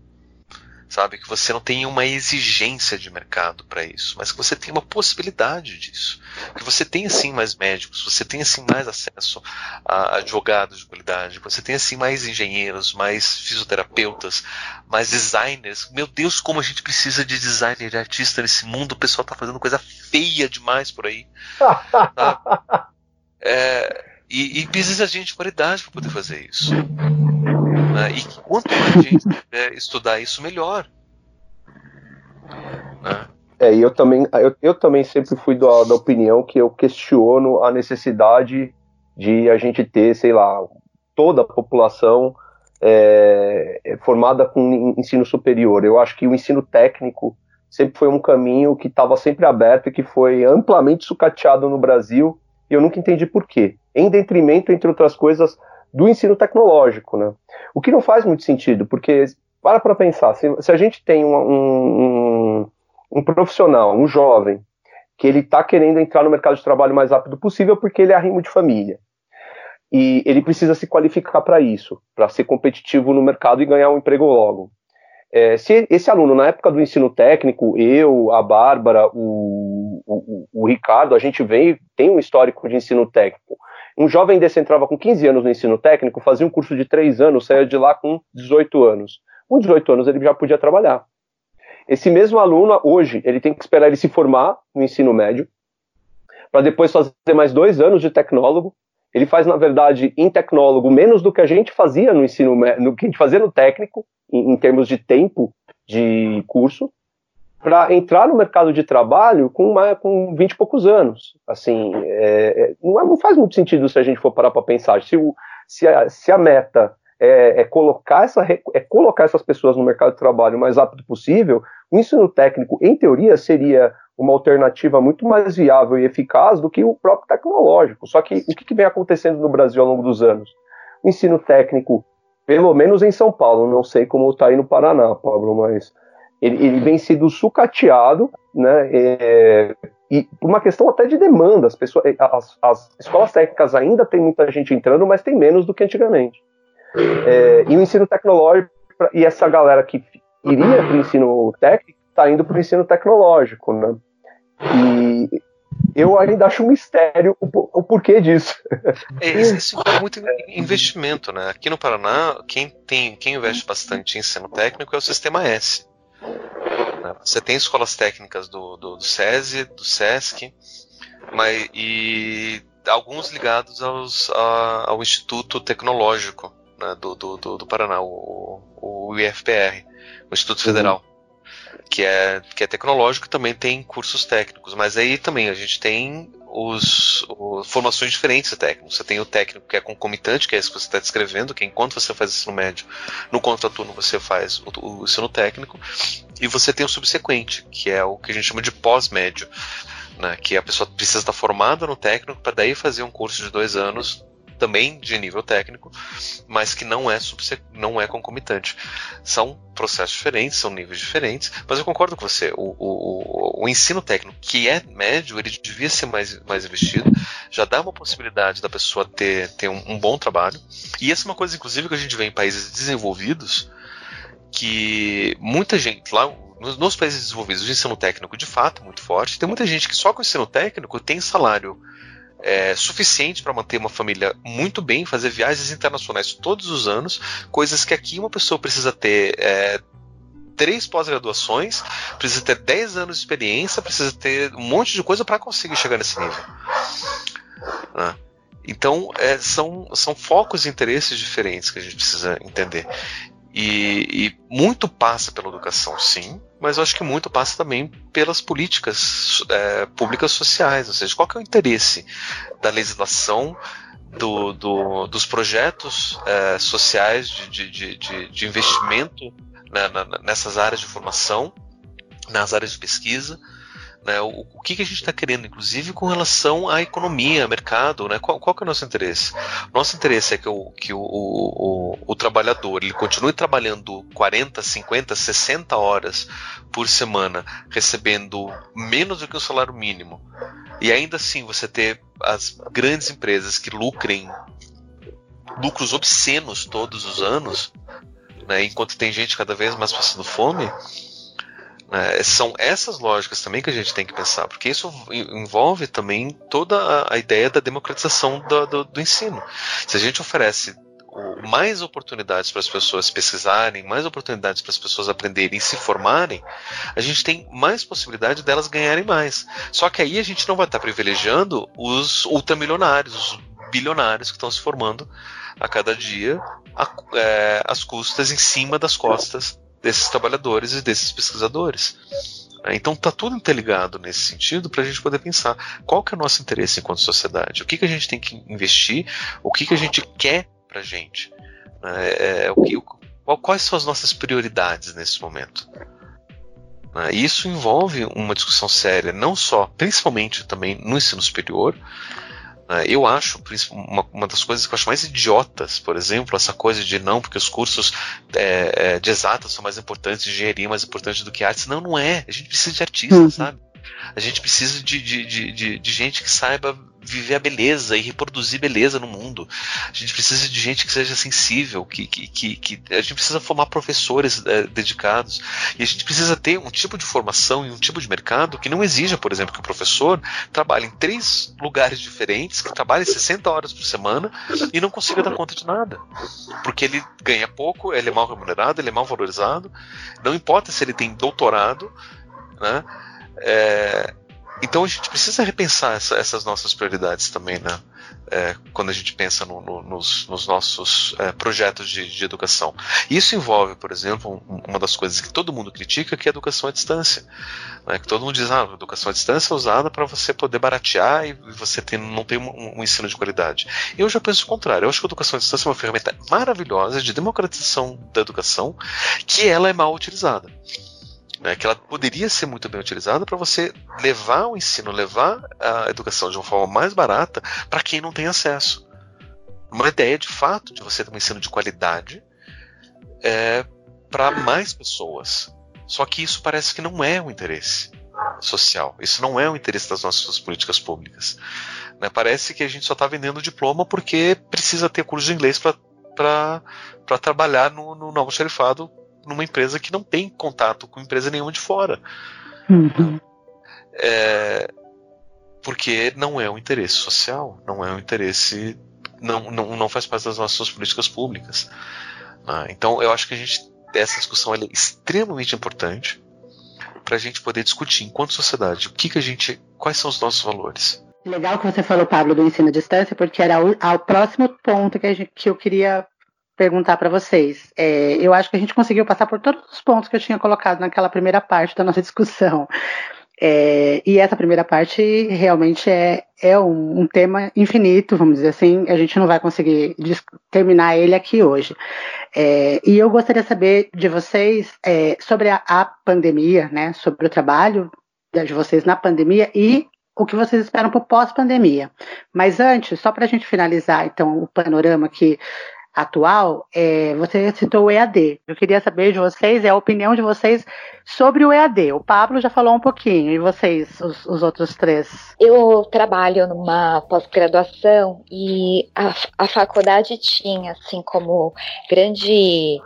sabe? Que você não tenha uma exigência de mercado para isso, mas que você tenha uma possibilidade disso. Que você tenha sim mais médicos, você tenha sim mais acesso a advogados de qualidade, você tenha sim mais engenheiros, mais fisioterapeutas, mais designers. Meu Deus, como a gente precisa de designer, de artista nesse mundo, o pessoal tá fazendo coisa feia demais por aí. Tá? é, e, e precisa de gente de qualidade para poder fazer isso. Né? E quanto mais gente estudar isso, melhor. Né? É, e eu também, eu, eu também sempre fui da, da opinião que eu questiono a necessidade de a gente ter, sei lá, toda a população é, é formada com ensino superior. Eu acho que o ensino técnico sempre foi um caminho que estava sempre aberto e que foi amplamente sucateado no Brasil, e eu nunca entendi por quê. Em detrimento, entre outras coisas, do ensino tecnológico, né? O que não faz muito sentido, porque para para pensar, se, se, a gente tem um, um, um, profissional, um jovem, que ele está querendo entrar no mercado de trabalho o mais rápido possível porque ele é arrimo de família, e ele precisa se qualificar para isso, para ser competitivo no mercado e ganhar um emprego logo. É, se esse aluno, na época do ensino técnico, eu, a Bárbara, o, o, o Ricardo, a gente vem, tem um histórico de ensino técnico. Um jovem desse entrava com 15 anos no ensino técnico, fazia um curso de 3 anos, saía de lá com 18 anos. Com 18 anos ele já podia trabalhar. Esse mesmo aluno, hoje, ele tem que esperar ele se formar no ensino médio, para depois fazer mais dois anos de tecnólogo. Ele faz, na verdade, em tecnólogo, menos do que a gente fazia no ensino no que a gente fazia no técnico, em, em termos de tempo de curso para entrar no mercado de trabalho com, uma, com 20 e poucos anos. Assim, é, é, não, é, não, faz muito sentido se a gente for parar para pensar. Se, o, se, a, se a meta é, é, colocar essa, é colocar essas pessoas no mercado de trabalho o mais rápido possível, o ensino técnico, em teoria, seria uma alternativa muito mais viável e eficaz do que o próprio tecnológico. Só que o que, que vem acontecendo no Brasil ao longo dos anos? O ensino técnico, pelo menos em São Paulo, não sei como está aí no Paraná, Pablo, mas ele, ele vem sendo sucateado, né? É, e por uma questão até de demanda, as, pessoas, as, as, escolas técnicas ainda tem muita gente entrando, mas tem menos do que antigamente. É, e o ensino tecnológico, e essa galera que iria para o ensino técnico, está indo para o ensino tecnológico, né? E eu ainda acho um mistério o, o porquê disso. É, isso é muito investimento, né? Aqui no Paraná, quem tem, quem investe bastante em ensino técnico é o Sistema S. Né? Você tem escolas técnicas do, do, do SESI, do SESC, mas, e alguns ligados aos, a, ao Instituto Tecnológico né, do, do, do, Paraná, o, o IFPR, o Instituto uhum. Federal que é, que é tecnológico também tem cursos técnicos, mas aí também a gente tem os, os, formações diferentes de técnico. Você tem o técnico que é concomitante, que é isso que você está descrevendo, que enquanto você faz ensino médio, no contraturno você faz o, o ensino técnico, e você tem o subsequente, que é o que a gente chama de pós-médio, né, que a pessoa precisa estar formada no técnico para daí fazer um curso de dois anos também de nível técnico, mas que não é, não é concomitante. São processos diferentes, são níveis diferentes, mas eu concordo com você. O, o, o ensino técnico, que é médio, ele devia ser mais, mais investido, já dá uma possibilidade da pessoa ter, ter um, um bom trabalho. E essa é uma coisa, inclusive, que a gente vê em países desenvolvidos, que muita gente lá nos, países desenvolvidos o ensino técnico de fato é muito forte. Tem muita gente que só com o ensino técnico tem salário é, suficiente para manter uma família muito bem, fazer viagens internacionais todos os anos, coisas que aqui uma pessoa precisa ter é, três pós-graduações, precisa ter 10 anos de experiência, precisa ter um monte de coisa para conseguir chegar nesse nível. Né? Então, é, são, são focos e interesses diferentes que a gente precisa entender. E, e, muito passa pela educação, sim, mas eu acho que muito passa também pelas políticas é, públicas sociais, ou seja, qual é o interesse da legislação, do, do, dos projetos é, sociais de, de, de, de investimento né, nessas áreas de formação, nas áreas de pesquisa, né? O, o que, que, a gente está querendo, inclusive, com relação à economia, mercado, né? qual, qual é o nosso interesse? Nosso interesse é que, o, que o, o, o, trabalhador ele continue trabalhando 40, 50, 60 horas por semana, recebendo menos do que o salário mínimo, e ainda assim você ter as grandes empresas que lucrem lucros obscenos todos os anos, né, enquanto tem gente cada vez mais passando fome, né, são essas lógicas também que a gente tem que pensar, porque isso envolve também toda a, ideia da democratização do, do, do ensino. Se a gente oferece mais oportunidades para as pessoas pesquisarem, mais oportunidades para as pessoas aprenderem e se formarem, a gente tem mais possibilidade delas ganharem mais. Só que aí a gente não vai estar privilegiando os ultramilionários, os bilionários que estão se formando a cada dia a, é, as custas em cima das costas desses trabalhadores e desses pesquisadores. Então está tudo interligado nesse sentido para a gente poder pensar qual que é o nosso interesse enquanto sociedade, o que, que a gente tem que investir, o que, que a gente quer para a gente, é, é, o que, qual, quais são as nossas prioridades nesse momento. Né? Isso envolve uma discussão séria, não só, principalmente também no ensino superior, né? Eu acho uma, uma, das coisas que eu acho mais idiotas, por exemplo, essa coisa de não, porque os cursos é, é, de exatas são mais importantes, de engenharia mais importante do que artes. Não, não é. A gente precisa de artistas, uhum. sabe? A gente precisa de, de, de, de, de gente que saiba viver a beleza e reproduzir beleza no mundo. A gente precisa de gente que seja sensível, que, que, que, que a gente precisa formar professores é, dedicados. E a gente precisa ter um tipo de formação e um tipo de mercado que não exija, por exemplo, que o professor trabalhe em três lugares diferentes, que trabalhe 60 horas por semana e não consiga dar conta de nada. Porque ele ganha pouco, ele é mal remunerado, ele é mal valorizado. Não importa se ele tem doutorado, né? É, então a gente precisa repensar essa, essas nossas prioridades também, né? É, quando a gente pensa no, no, nos, nos, nossos é, projetos de, de, educação. Isso envolve, por exemplo, um, uma das coisas que todo mundo critica, que é a educação à distância. Né? Que todo mundo diz, ah, a educação à distância é usada para você poder baratear e você tem, não tem um, um, ensino de qualidade. Eu já penso o contrário. Eu acho que a educação à distância é uma ferramenta maravilhosa de democratização da educação, que ela é mal utilizada né, que ela poderia ser muito bem utilizada para você levar o ensino, levar a educação de uma forma mais barata para quem não tem acesso. Uma ideia de fato de você ter um ensino de qualidade é, para mais pessoas. Só que isso parece que não é o interesse social. Isso não é o interesse das nossas políticas públicas. Né? Parece que a gente só está vendendo diploma porque precisa ter curso de inglês para trabalhar no, no novo xerifado numa empresa que não tem contato com empresa nenhuma de fora. Uhum. É, porque não é um interesse social, não é um interesse. Não, não, não faz parte das nossas políticas públicas. Né? Então eu acho que a gente. Essa discussão é extremamente importante para a gente poder discutir enquanto sociedade o que, que a gente. quais são os nossos valores. Legal que você falou, Pablo, do ensino à distância, porque era o, próximo ponto que, gente, que eu queria perguntar para vocês. É, eu acho que a gente conseguiu passar por todos os pontos que eu tinha colocado naquela primeira parte da nossa discussão. É, e essa primeira parte realmente é, é um, um, tema infinito, vamos dizer assim, a gente não vai conseguir terminar ele aqui hoje. É, e eu gostaria de saber de vocês é, sobre a, a, pandemia, né, sobre o trabalho de vocês na pandemia e o que vocês esperam para o pós-pandemia. Mas antes, só para a gente finalizar então o panorama aqui atual, é, você citou o EAD. Eu queria saber de vocês, é a opinião de vocês sobre o EAD. O Pablo já falou um pouquinho, e vocês, os, os outros três? Eu trabalho numa pós-graduação e a, a faculdade tinha, assim, como grande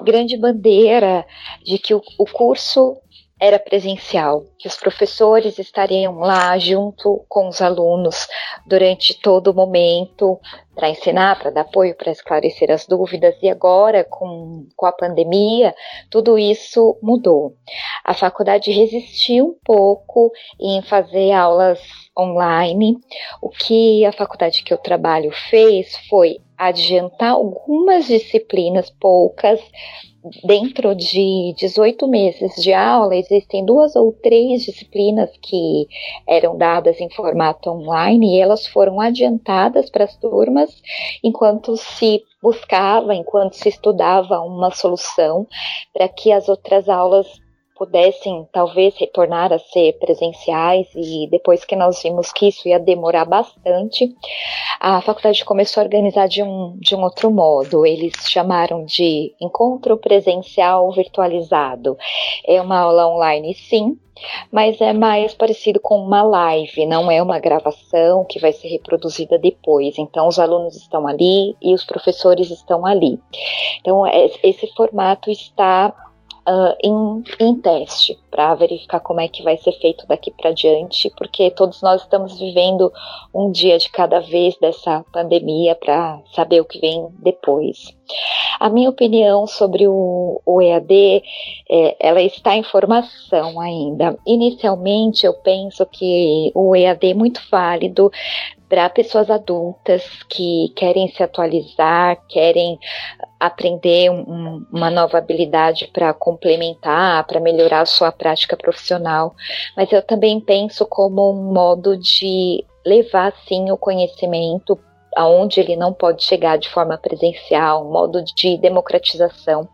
grande bandeira de que o, o curso era presencial, que os professores estariam lá junto com os alunos durante todo o momento para ensinar, para dar apoio, para esclarecer as dúvidas, e agora, com, com a pandemia, tudo isso mudou. A faculdade resistiu um pouco em fazer aulas online. O que a faculdade que eu trabalho fez foi adiantar algumas disciplinas, poucas, dentro de 18 meses de aula, existem duas ou três disciplinas que eram dadas em formato online e elas foram adiantadas para as turmas enquanto se buscava, enquanto se estudava uma solução para que as outras aulas pudessem talvez retornar a ser presenciais e depois que nós vimos que isso ia demorar bastante, a faculdade começou a organizar de um, de um outro modo. Eles chamaram de encontro presencial virtualizado. É uma aula online, sim, mas é mais parecido com uma live, não é uma gravação que vai ser reproduzida depois. Então, os alunos estão ali e os professores estão ali. Então, é, esse formato está uh, em, em teste para verificar como é que vai ser feito daqui para diante, porque todos nós estamos vivendo um dia de cada vez dessa pandemia para saber o que vem depois. A minha opinião sobre o, o EAD, é, ela está em formação ainda. Inicialmente, eu penso que o EAD é muito válido para pessoas adultas que querem se atualizar, querem aprender um, uma nova habilidade para complementar, para melhorar a sua prática profissional. Mas eu também penso como um modo de levar sim o conhecimento aonde ele não pode chegar de forma presencial, um modo de democratização.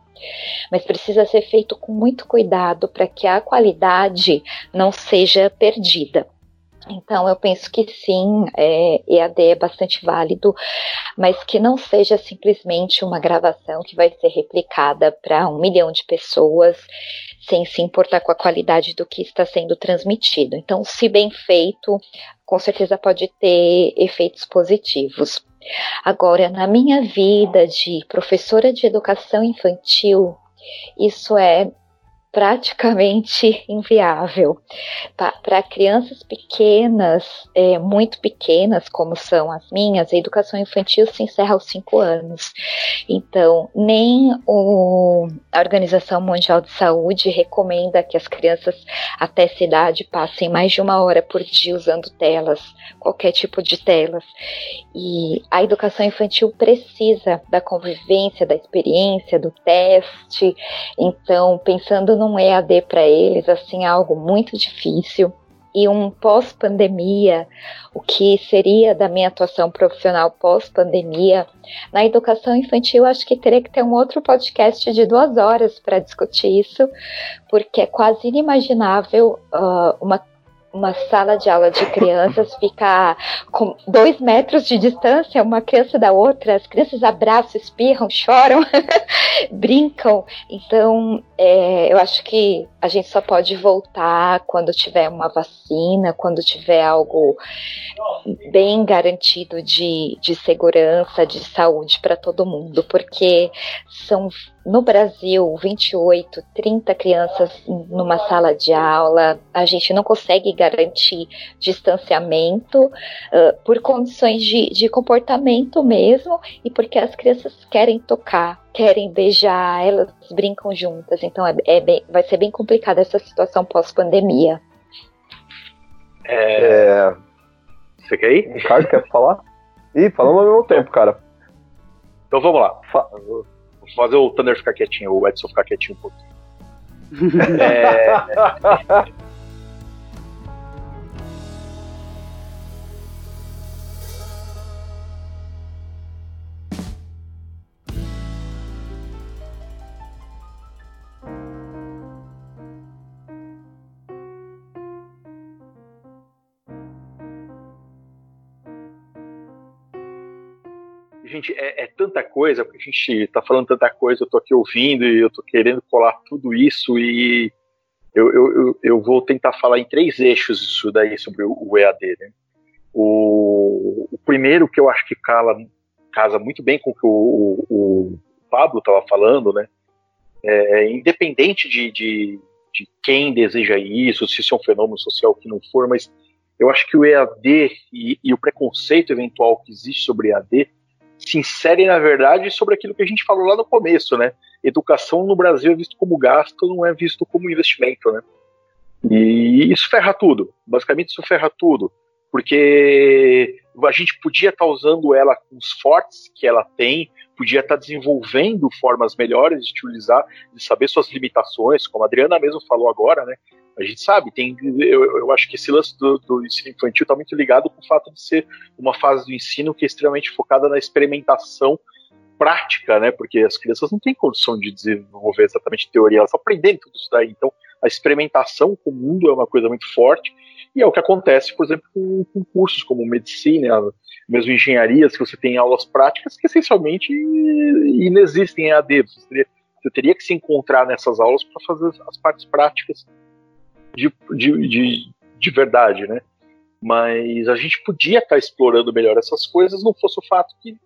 Mas precisa ser feito com muito cuidado para que a qualidade não seja perdida. Então, eu penso que sim, é, EAD é bastante válido, mas que não seja simplesmente uma gravação que vai ser replicada para um milhão de pessoas, sem se importar com a qualidade do que está sendo transmitido. Então, se bem feito, com certeza pode ter efeitos positivos. Agora, na minha vida de professora de educação infantil, isso é praticamente inviável. Para crianças pequenas, é, muito pequenas, como são as minhas, a educação infantil se encerra aos 5 anos. Então, nem o, a Organização Mundial de Saúde recomenda que as crianças até essa idade passem mais de uma hora por dia usando telas, qualquer tipo de telas. E a educação infantil precisa da convivência, da experiência, do teste. Então, pensando num EAD para eles, assim, é algo muito difícil. E um pós-pandemia, o que seria da minha atuação profissional pós-pandemia, na educação infantil, acho que teria que ter um outro podcast de duas horas para discutir isso, porque é quase inimaginável uh, uma uma sala de aula de crianças ficar com dois metros de distância, uma criança da outra, as crianças abraçam, espirram, choram, brincam. Então, é, eu acho que a gente só pode voltar quando tiver uma vacina, quando tiver algo bem garantido de, de segurança, de saúde para todo mundo, porque são no Brasil, 28, 30 crianças numa sala de aula, a gente não consegue garantir distanciamento uh, por condições de, de comportamento mesmo e porque as crianças querem tocar, querem beijar, elas brincam juntas. Então é, é bem, vai ser bem complicada essa situação pós-pandemia. É... é... Você quer ir? Ricardo, quer falar? Ih, falamos ao mesmo tempo, cara. Então vamos lá. Fa fazer o Thunder ficar quietinho, o Edson ficar quietinho um pouquinho. é... gente, é, é, tanta coisa, porque a gente tá falando tanta coisa, eu tô aqui ouvindo e eu tô querendo colar tudo isso e eu, eu, eu vou tentar falar em três eixos isso daí sobre o, o EAD, né? O, o, primeiro que eu acho que cala, casa muito bem com o que o, o Pablo estava falando, né? É, independente de, de, de, quem deseja isso, se isso é um fenômeno social que não for, mas eu acho que o EAD e, e o preconceito eventual que existe sobre EAD se inserem, na verdade, sobre aquilo que a gente falou lá no começo, né? Educação no Brasil é visto como gasto, não é visto como investimento, né? E isso ferra tudo. Basicamente, isso ferra tudo. Porque a gente podia estar usando ela com os fortes que ela tem, podia estar desenvolvendo formas melhores de utilizar, de saber suas limitações, como a Adriana mesmo falou agora, né? A gente sabe, tem, eu, eu acho que esse lance do, do ensino infantil está muito ligado com o fato de ser uma fase do ensino que é extremamente focada na experimentação prática, né? Porque as crianças não têm condição de desenvolver exatamente teoria, elas estão aprendendo tudo isso daí. Então, a experimentação com o mundo é uma coisa muito forte, e é o que acontece, por exemplo, com, com cursos como medicina, mesmo engenharias, que você tem aulas práticas que essencialmente inexistem em AD. Você teria, você teria que se encontrar nessas aulas para fazer as partes práticas de, de, de, de verdade, né? Mas a gente podia estar tá explorando melhor essas coisas, não fosse o fato que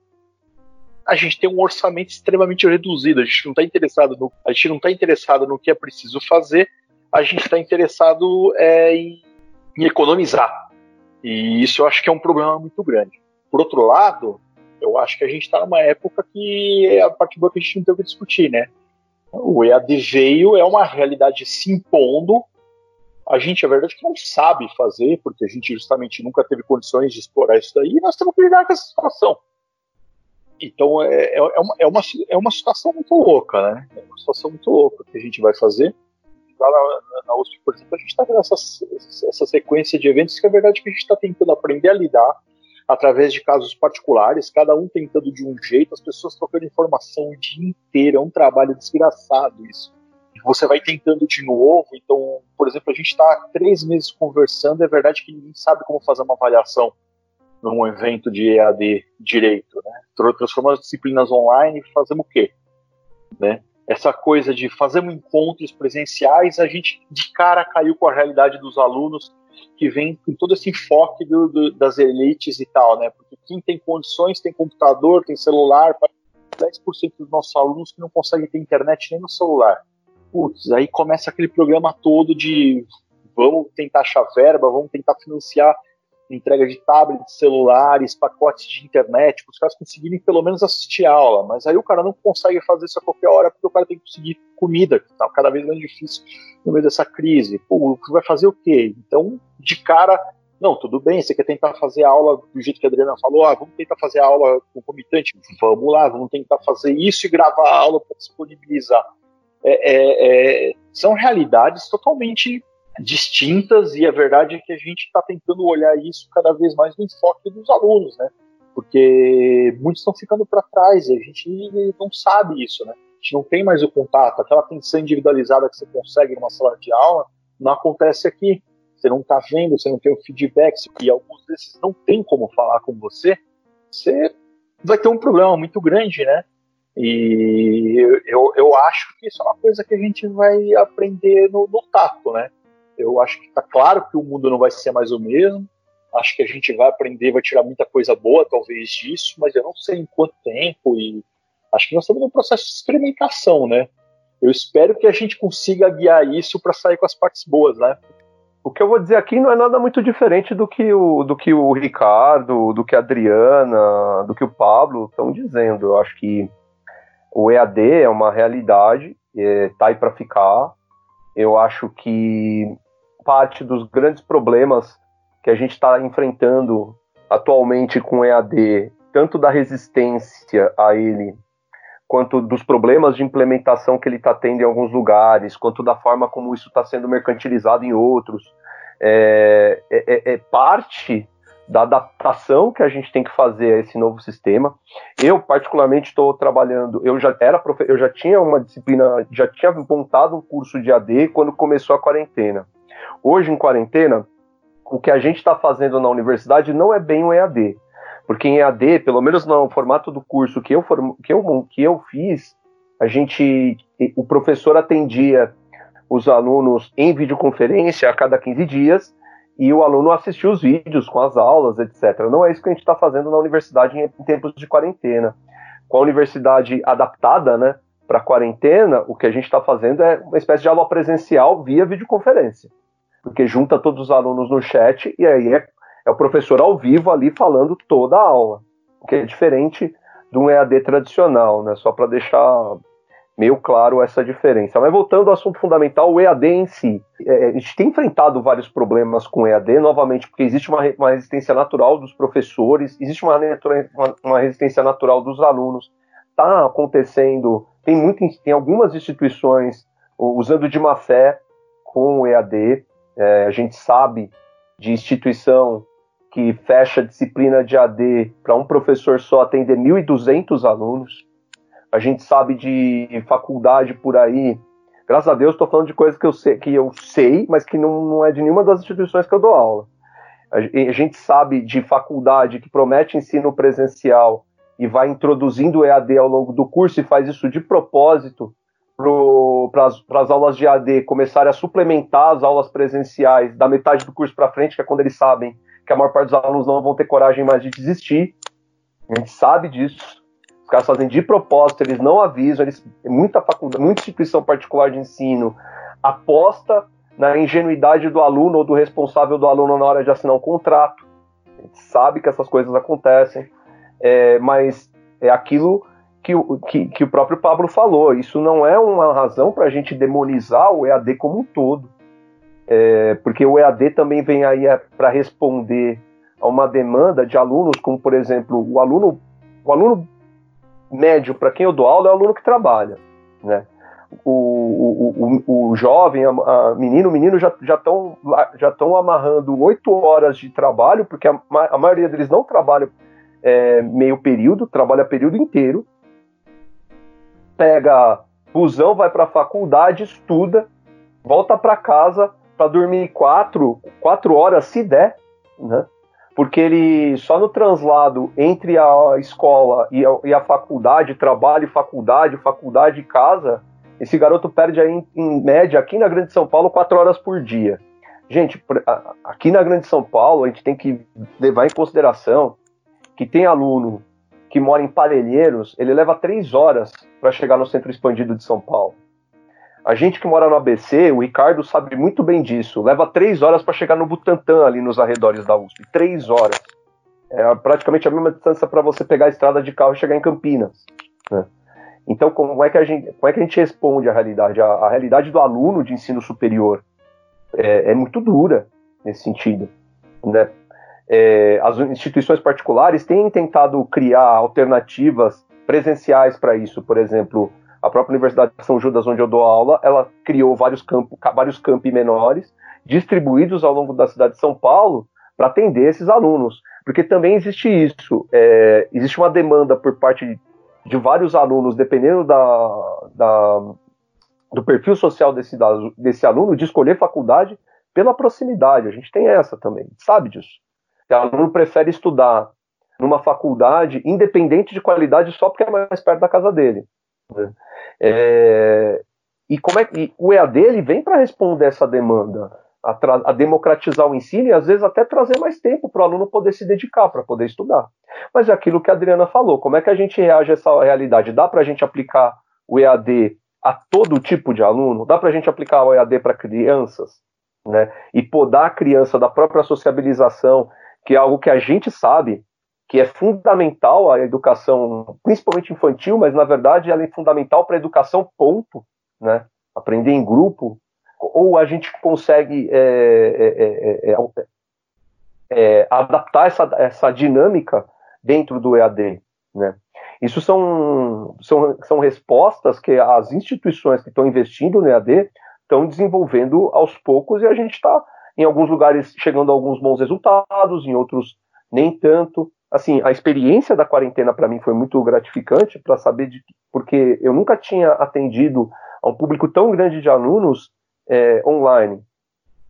a gente tem um orçamento extremamente reduzido. A gente não está interessado no, a gente não está interessado no que é preciso fazer. A gente está interessado é, em, em, economizar. E isso eu acho que é um problema muito grande. Por outro lado, eu acho que a gente está numa época que é a parte boa que a gente não tem o que discutir, né? O EAD veio, é uma realidade se impondo. A gente, a verdade, é que não sabe fazer, porque a gente justamente nunca teve condições de explorar isso daí, e nós temos que lidar com essa situação. Então é, é, é, uma, é, uma, é uma situação muito louca, né? É uma situação muito louca que a gente vai fazer. Lá na, na USP, por exemplo, a gente está vendo essa, sequência de eventos que é verdade que a gente está tentando aprender a lidar através de casos particulares, cada um tentando de um jeito, as pessoas trocando informação o dia inteiro, é um trabalho desgraçado isso. Você vai tentando de novo, então, por exemplo, a gente está três meses conversando, é verdade que ninguém sabe como fazer uma avaliação num evento de EAD direito, né? Transformamos as disciplinas online e fazemos o quê? Né? Essa coisa de fazermos encontros presenciais, a gente de cara caiu com a realidade dos alunos que vem com todo esse enfoque do, do, das elites e tal, né? Porque quem tem condições, tem computador, tem celular, 10% dos nossos alunos que não conseguem ter internet nem no celular. Putz, aí começa aquele programa todo de vamos tentar achar verba, vamos tentar financiar entrega de tablets, celulares, pacotes de internet, para os caras conseguirem pelo menos assistir a aula. Mas aí o cara não consegue fazer isso a qualquer hora porque o cara tem que conseguir comida, que está cada vez mais difícil no meio dessa crise. Pô, vai fazer o quê? Então, de cara, não, tudo bem, você quer tentar fazer a aula do jeito que a Adriana falou, ah, vamos tentar fazer a aula concomitante, vamos lá, vamos tentar fazer isso e gravar a aula para disponibilizar. É, é, é, são realidades totalmente distintas e a verdade é que a gente está tentando olhar isso cada vez mais no enfoque dos alunos, né? Porque muitos estão ficando para trás e a gente não sabe isso, né? A gente não tem mais o contato, aquela atenção individualizada que você consegue numa sala de aula não acontece aqui. Você não está vendo, você não tem o feedback, e alguns desses não tem como falar com você, você vai ter um problema muito grande, né? E eu, eu, acho que isso é uma coisa que a gente vai aprender no, no tato, né? Eu acho que está claro que o mundo não vai ser mais o mesmo. Acho que a gente vai aprender, vai tirar muita coisa boa, talvez, disso, mas eu não sei em quanto tempo. E acho que nós estamos num processo de experimentação, né? Eu espero que a gente consiga guiar isso para sair com as partes boas, né? O que eu vou dizer aqui não é nada muito diferente do que o, do que o Ricardo, do que a Adriana, do que o Pablo estão dizendo. Eu acho que o EAD é uma realidade, está é, aí para ficar. Eu acho que parte dos grandes problemas que a gente está enfrentando atualmente com EAD, tanto da resistência a ele, quanto dos problemas de implementação que ele está tendo em alguns lugares, quanto da forma como isso está sendo mercantilizado em outros, é, é, é, parte da adaptação que a gente tem que fazer a esse novo sistema. Eu particularmente estou trabalhando, eu já era eu já tinha uma disciplina, já tinha montado um curso de AD quando começou a quarentena. Hoje, em quarentena, o que a gente está fazendo na universidade não é bem o EAD. Porque em EAD, pelo menos no formato do curso que eu, que eu, que eu fiz, a gente, o professor atendia os alunos em videoconferência a cada 15 dias e o aluno assistia os vídeos com as aulas, etc. Não é isso que a gente está fazendo na universidade em tempos de quarentena. Com a universidade adaptada né, para a quarentena, o que a gente está fazendo é uma espécie de aula presencial via videoconferência porque junta todos os alunos no chat e aí é, é o professor ao vivo ali falando toda a aula, o que é diferente de um EAD tradicional, né? Só para deixar meio claro essa diferença. Mas voltando ao assunto fundamental, o EAD em si. É, a gente tem enfrentado vários problemas com o EAD, novamente, porque existe uma, uma resistência natural dos professores, existe uma, uma, uma resistência natural dos alunos. Está acontecendo, tem, muito, tem algumas instituições usando de má fé com o EAD. É, a gente sabe de instituição que fecha disciplina de AD para um professor só atender 1.200 alunos. A gente sabe de faculdade por aí Graças a Deus, estou falando de coisas que eu sei, que eu sei, mas que não, não é de nenhuma das instituições que eu dou aula. A gente sabe de faculdade que promete ensino presencial e vai introduzindo EAD ao longo do curso e faz isso de propósito para as aulas de AD começarem a suplementar as aulas presenciais da metade do curso para frente, que é quando eles sabem que a maior parte dos alunos não vão ter coragem mais de desistir. A gente sabe disso. Os caras fazem de propósito, eles não avisam, eles, muita faculdade, muita instituição particular de ensino aposta na ingenuidade do aluno ou do responsável do aluno na hora de assinar um contrato. A gente sabe que essas coisas acontecem, é, mas é aquilo que, que, que o próprio Pablo falou. Isso não é uma razão para a gente demonizar o EAD como um todo. É, porque o EAD também vem aí é, para responder a uma demanda de alunos, como por exemplo, o aluno, o aluno médio para quem eu dou aula é o aluno que trabalha, né? O, o, o, o jovem, a, a menino, o menino já estão já estão amarrando oito horas de trabalho, porque a, a maioria deles não trabalha é, meio período, trabalha período inteiro, pega busão, vai para a faculdade, estuda, volta para casa para dormir quatro, quatro horas se der, né? Porque ele só no translado entre a escola e a, e a faculdade, trabalho, faculdade, faculdade e casa, esse garoto perde aí, em, em média aqui na Grande São Paulo quatro horas por dia. Gente, aqui na Grande São Paulo a gente tem que levar em consideração que tem aluno que mora em Parelheiros, ele leva três horas para chegar no centro expandido de São Paulo. A gente que mora no ABC, o Ricardo sabe muito bem disso, leva três horas para chegar no Butantã, ali nos arredores da USP. Três horas. É praticamente a mesma distância para você pegar a estrada de carro e chegar em Campinas. Né? Então, como é, que a gente, como é que a gente responde à realidade? A, a realidade do aluno de ensino superior é, é muito dura nesse sentido. Né? É, as instituições particulares têm tentado criar alternativas presenciais para isso. Por exemplo, a própria Universidade de São Judas, onde eu dou aula, ela criou vários, campos, vários campi menores distribuídos ao longo da cidade de São Paulo para atender esses alunos. Porque também existe isso, é, existe uma demanda por parte de vários alunos, dependendo da, da, do perfil social desse, desse aluno, de escolher faculdade pela proximidade. A gente tem essa também, sabe disso. O aluno prefere estudar numa faculdade independente de qualidade só porque é mais perto da casa dele. Né? É, e como é que o EAD ele vem para responder essa demanda, a, a, democratizar o ensino e às vezes até trazer mais tempo para o aluno poder se dedicar, para poder estudar. Mas é aquilo que a Adriana falou, como é que a gente reage a essa realidade? Dá para a gente aplicar o EAD a todo tipo de aluno? Dá para a gente aplicar o EAD para crianças? Né? E podar a criança da própria sociabilização que é algo que a gente sabe que é fundamental à educação, principalmente infantil, mas na verdade ela é fundamental para a educação ponto, né? Aprender em grupo, ou a gente consegue é, é, é, adaptar essa, essa dinâmica dentro do EAD, né? Isso são, são, são respostas que as instituições que estão investindo no EAD estão desenvolvendo aos poucos e a gente está em alguns lugares chegando a alguns bons resultados, em outros nem tanto. Assim, a experiência da quarentena para mim foi muito gratificante para saber de porque eu nunca tinha atendido a um público tão grande de alunos é, online.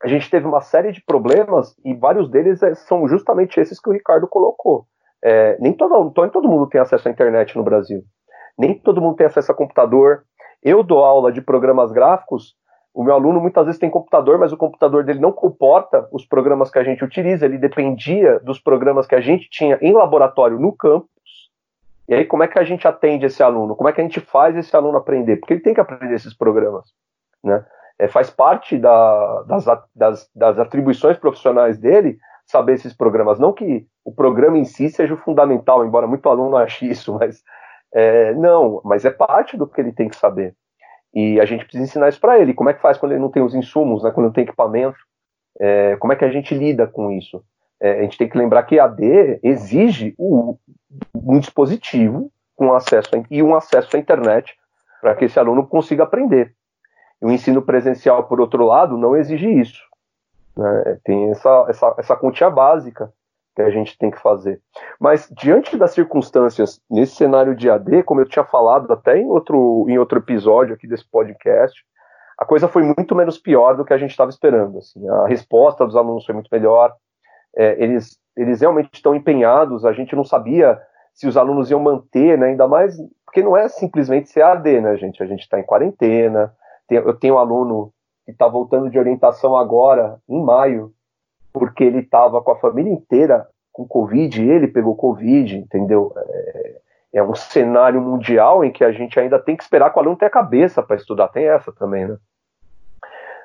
A gente teve uma série de problemas e vários deles é, são justamente esses que o Ricardo colocou. É, nem, todo, nem todo mundo tem acesso à internet no Brasil. Nem todo mundo tem acesso a computador. Eu dou aula de programas gráficos o meu aluno muitas vezes tem computador, mas o computador dele não comporta os programas que a gente utiliza, ele dependia dos programas que a gente tinha em laboratório no campus. E aí, como é que a gente atende esse aluno? Como é que a gente faz esse aluno aprender? Porque ele tem que aprender esses programas. Né? É, faz parte da, das, das, das atribuições profissionais dele saber esses programas. Não que o programa em si seja o fundamental, embora muito aluno ache isso, mas é, não, mas é parte do que ele tem que saber. E a gente precisa ensinar isso para ele. Como é que faz quando ele não tem os insumos, né, quando não tem equipamento? É, como é que a gente lida com isso? É, a gente tem que lembrar que a AD exige o, um dispositivo com acesso a, e um acesso à internet para que esse aluno consiga aprender. E o ensino presencial, por outro lado, não exige isso. Né? Tem essa, essa, essa quantia básica que a gente tem que fazer. Mas diante das circunstâncias nesse cenário de AD, como eu tinha falado até em outro, em outro episódio aqui desse podcast, a coisa foi muito menos pior do que a gente estava esperando. Assim, a resposta dos alunos foi muito melhor. É, eles, eles realmente estão empenhados. A gente não sabia se os alunos iam manter, né, ainda mais porque não é simplesmente ser AD, né, gente? A gente está em quarentena. Tem, eu tenho um aluno que está voltando de orientação agora, em maio, porque ele estava com a família inteira com Covid, e ele pegou Covid, entendeu? É, é, um cenário mundial em que a gente ainda tem que esperar que o aluno tenha cabeça para estudar, tem essa também, né?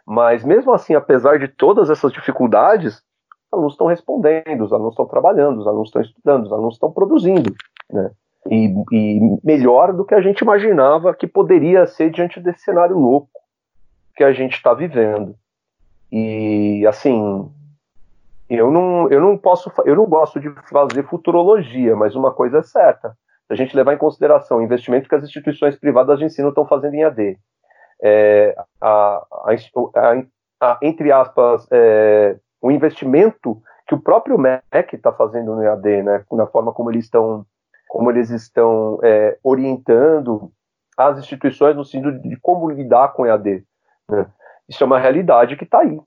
Mas mesmo assim, apesar de todas essas dificuldades, os alunos estão respondendo, os alunos estão trabalhando, os alunos estão estudando, os alunos estão produzindo, né? E, e melhor do que a gente imaginava que poderia ser diante desse cenário louco que a gente está vivendo. E assim, eu não, eu não posso, eu não gosto de fazer futurologia, mas uma coisa é certa: se a gente levar em consideração o investimento que as instituições privadas de ensino estão fazendo em AD, é, a, a, a, entre aspas, é, o investimento que o próprio MEC está fazendo no EAD, né, na forma como eles estão, como eles estão é, orientando as instituições no sentido de como lidar com EAD. Né? Isso é uma realidade que está aí.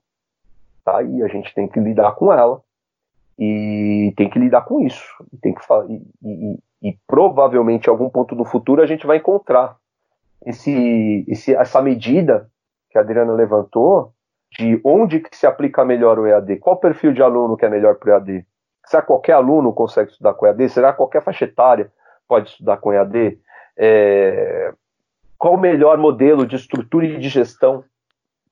Está aí, a gente tem que lidar com ela. E tem que lidar com isso. Tem que e, e, e provavelmente em algum ponto do futuro a gente vai encontrar esse, esse, essa medida que a Adriana levantou de onde que se aplica melhor o EAD, qual perfil de aluno que é melhor para o EAD. Será que qualquer aluno consegue estudar com EAD? Será que qualquer faixa etária pode estudar com EAD? É, qual o melhor modelo de estrutura e de gestão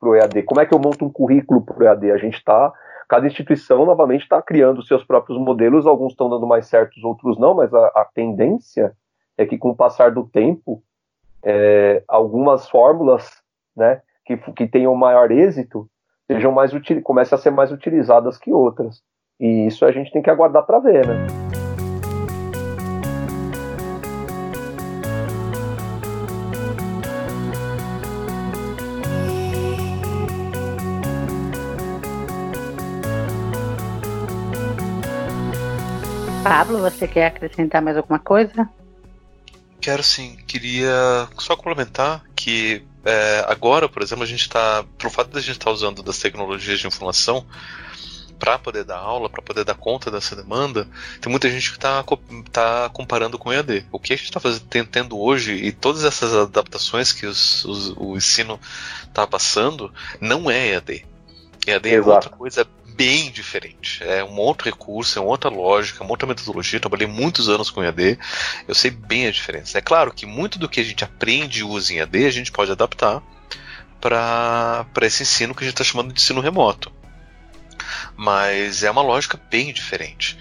para o EAD? Como é que eu monto um currículo para o EAD? A gente está, cada instituição novamente está criando seus próprios modelos, alguns estão dando mais certos, outros não, mas a, a tendência é que com o passar do tempo, é, algumas fórmulas né, que, que tenham maior êxito sejam mais comecem a ser mais utilizadas que outras. E isso a gente tem que aguardar para ver, né? Pablo, você quer acrescentar mais alguma coisa? Quero sim. Queria só complementar que é, agora, por exemplo, a gente está, pelo fato de a gente estar tá usando das tecnologias de informação para poder dar aula, para poder dar conta dessa demanda, tem muita gente que está tá comparando com o EAD. O que a gente está tendo hoje e todas essas adaptações que os, os, o ensino está passando não é EAD. EAD Exato. é outra coisa bem diferente. É um outro recurso, é uma outra lógica, uma outra metodologia. Eu trabalhei muitos anos com EAD, eu sei bem a diferença. É claro que muito do que a gente aprende e usa em EAD a gente pode adaptar para esse ensino que a gente está chamando de ensino remoto. Mas é uma lógica bem diferente.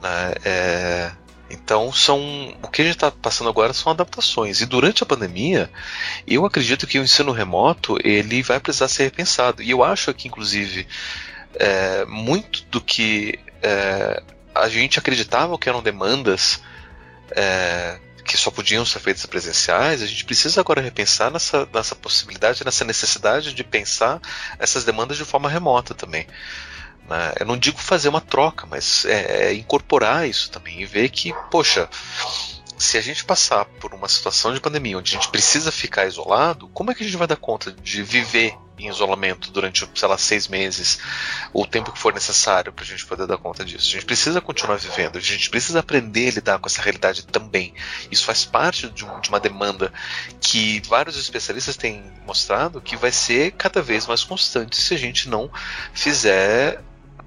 Né? É, então são o que a gente está passando agora são adaptações. E durante a pandemia, eu acredito que o ensino remoto ele vai precisar ser repensado. E eu acho que inclusive é, muito do que é, a gente acreditava que eram demandas é, que só podiam ser feitas presenciais, a gente precisa agora repensar nessa, nessa possibilidade, nessa necessidade de pensar essas demandas de forma remota também. Né? Eu não digo fazer uma troca, mas é, é incorporar isso também e ver que, poxa, se a gente passar por uma situação de pandemia onde a gente precisa ficar isolado, como é que a gente vai dar conta de viver em isolamento durante, sei lá, seis meses, o tempo que for necessário para a gente poder dar conta disso? A gente precisa continuar vivendo, a gente precisa aprender a lidar com essa realidade também. Isso faz parte de, um, de uma demanda que vários especialistas têm mostrado que vai ser cada vez mais constante se a gente não fizer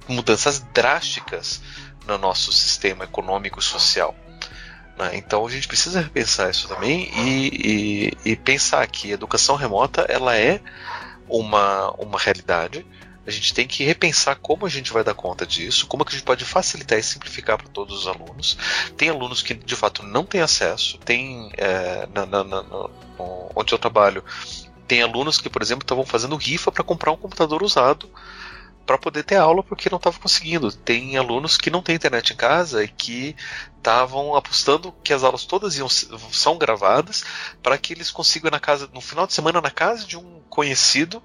mudanças drásticas no nosso sistema econômico e social. Né? Então a gente precisa repensar isso também e, e, e, pensar que a educação remota ela é uma, uma realidade. A gente tem que repensar como a gente vai dar conta disso, como que a gente pode facilitar e simplificar para todos os alunos. Tem alunos que de fato não têm acesso, tem é, na, na, na, onde eu trabalho, tem alunos que, por exemplo, estavam fazendo rifa para comprar um computador usado para poder ter aula porque não estava conseguindo. Tem alunos que não têm internet em casa e que estavam apostando que as aulas todas iam são gravadas para que eles consigam na casa no final de semana na casa de um conhecido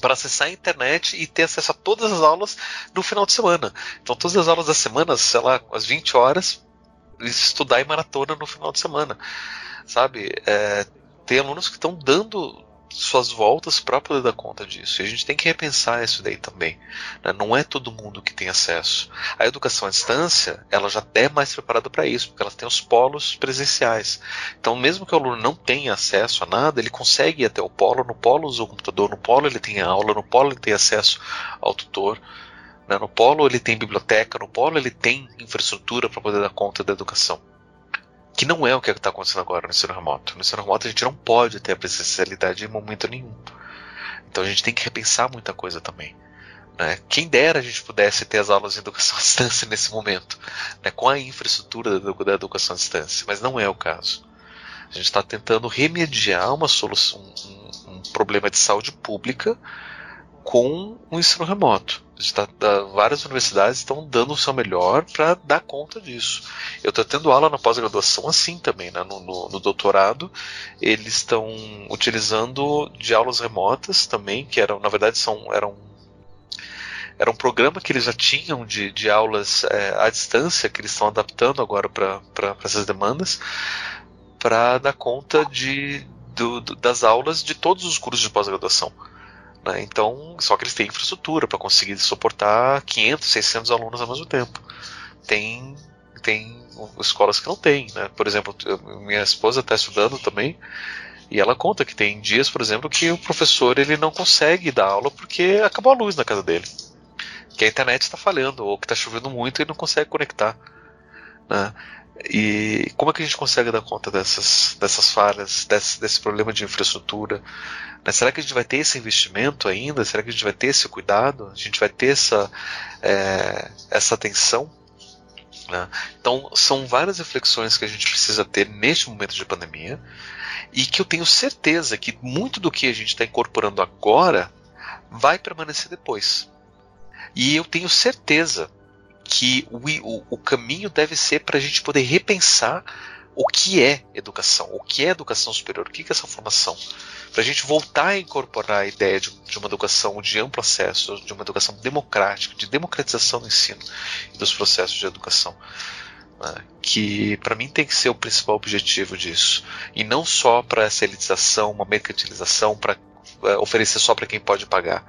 para acessar a internet e ter acesso a todas as aulas no final de semana. Então todas as aulas da semana, sei lá, às 20 horas, estudar em maratona no final de semana, sabe? É, tem alunos que estão dando suas voltas para poder dar conta disso. E a gente tem que repensar isso daí também. Né? Não é todo mundo que tem acesso. A educação à distância, ela já é mais preparada para isso, porque ela tem os polos presenciais. Então, mesmo que o aluno não tenha acesso a nada, ele consegue ir até o polo, no polo usa o computador, no polo ele tem aula, no polo ele tem acesso ao tutor. Né? No polo ele tem biblioteca, no polo ele tem infraestrutura para poder dar conta da educação que não é o que está acontecendo agora no ensino remoto. No ensino remoto a gente não pode ter a presencialidade em momento nenhum. Então a gente tem que repensar muita coisa também. Né? Quem dera a gente pudesse ter as aulas de educação à distância nesse momento, né? com a infraestrutura da, da educação à distância, mas não é o caso. A gente está tentando remediar uma solução, um, um problema de saúde pública com o ensino remoto. Está, várias universidades estão dando o seu melhor para dar conta disso. Eu estou tendo aula na pós-graduação assim também, né? no, no, no, doutorado eles estão utilizando de aulas remotas também, que eram na verdade são eram era um programa que eles já tinham de, de aulas é, à distância que eles estão adaptando agora para essas demandas para dar conta de, do, das aulas de todos os cursos de pós-graduação. Né? Então, só que eles têm infraestrutura para conseguir suportar 500, 600 alunos ao mesmo tempo. Tem, tem escolas que não têm. Né? Por exemplo, minha esposa está estudando também e ela conta que tem dias, por exemplo, que o professor ele não consegue dar aula porque acabou a luz na casa dele. Que a internet está falhando ou que está chovendo muito e não consegue conectar. Né? E como é que a gente consegue dar conta dessas, dessas falhas, desse, desse problema de infraestrutura? Será que a gente vai ter esse investimento ainda? Será que a gente vai ter esse cuidado? A gente vai ter essa, é, essa atenção? Né? Então, são várias reflexões que a gente precisa ter neste momento de pandemia e que eu tenho certeza que muito do que a gente está incorporando agora vai permanecer depois. E eu tenho certeza que o, o, o caminho deve ser para a gente poder repensar o que é educação, o que é educação superior, o que é essa formação. Para a gente voltar a incorporar a ideia de, de, uma educação de amplo acesso, de uma educação democrática, de democratização do ensino e dos processos de educação. Né, que para mim tem que ser o principal objetivo disso. E não só para essa elitização, uma mercantilização, para é, oferecer só para quem pode pagar,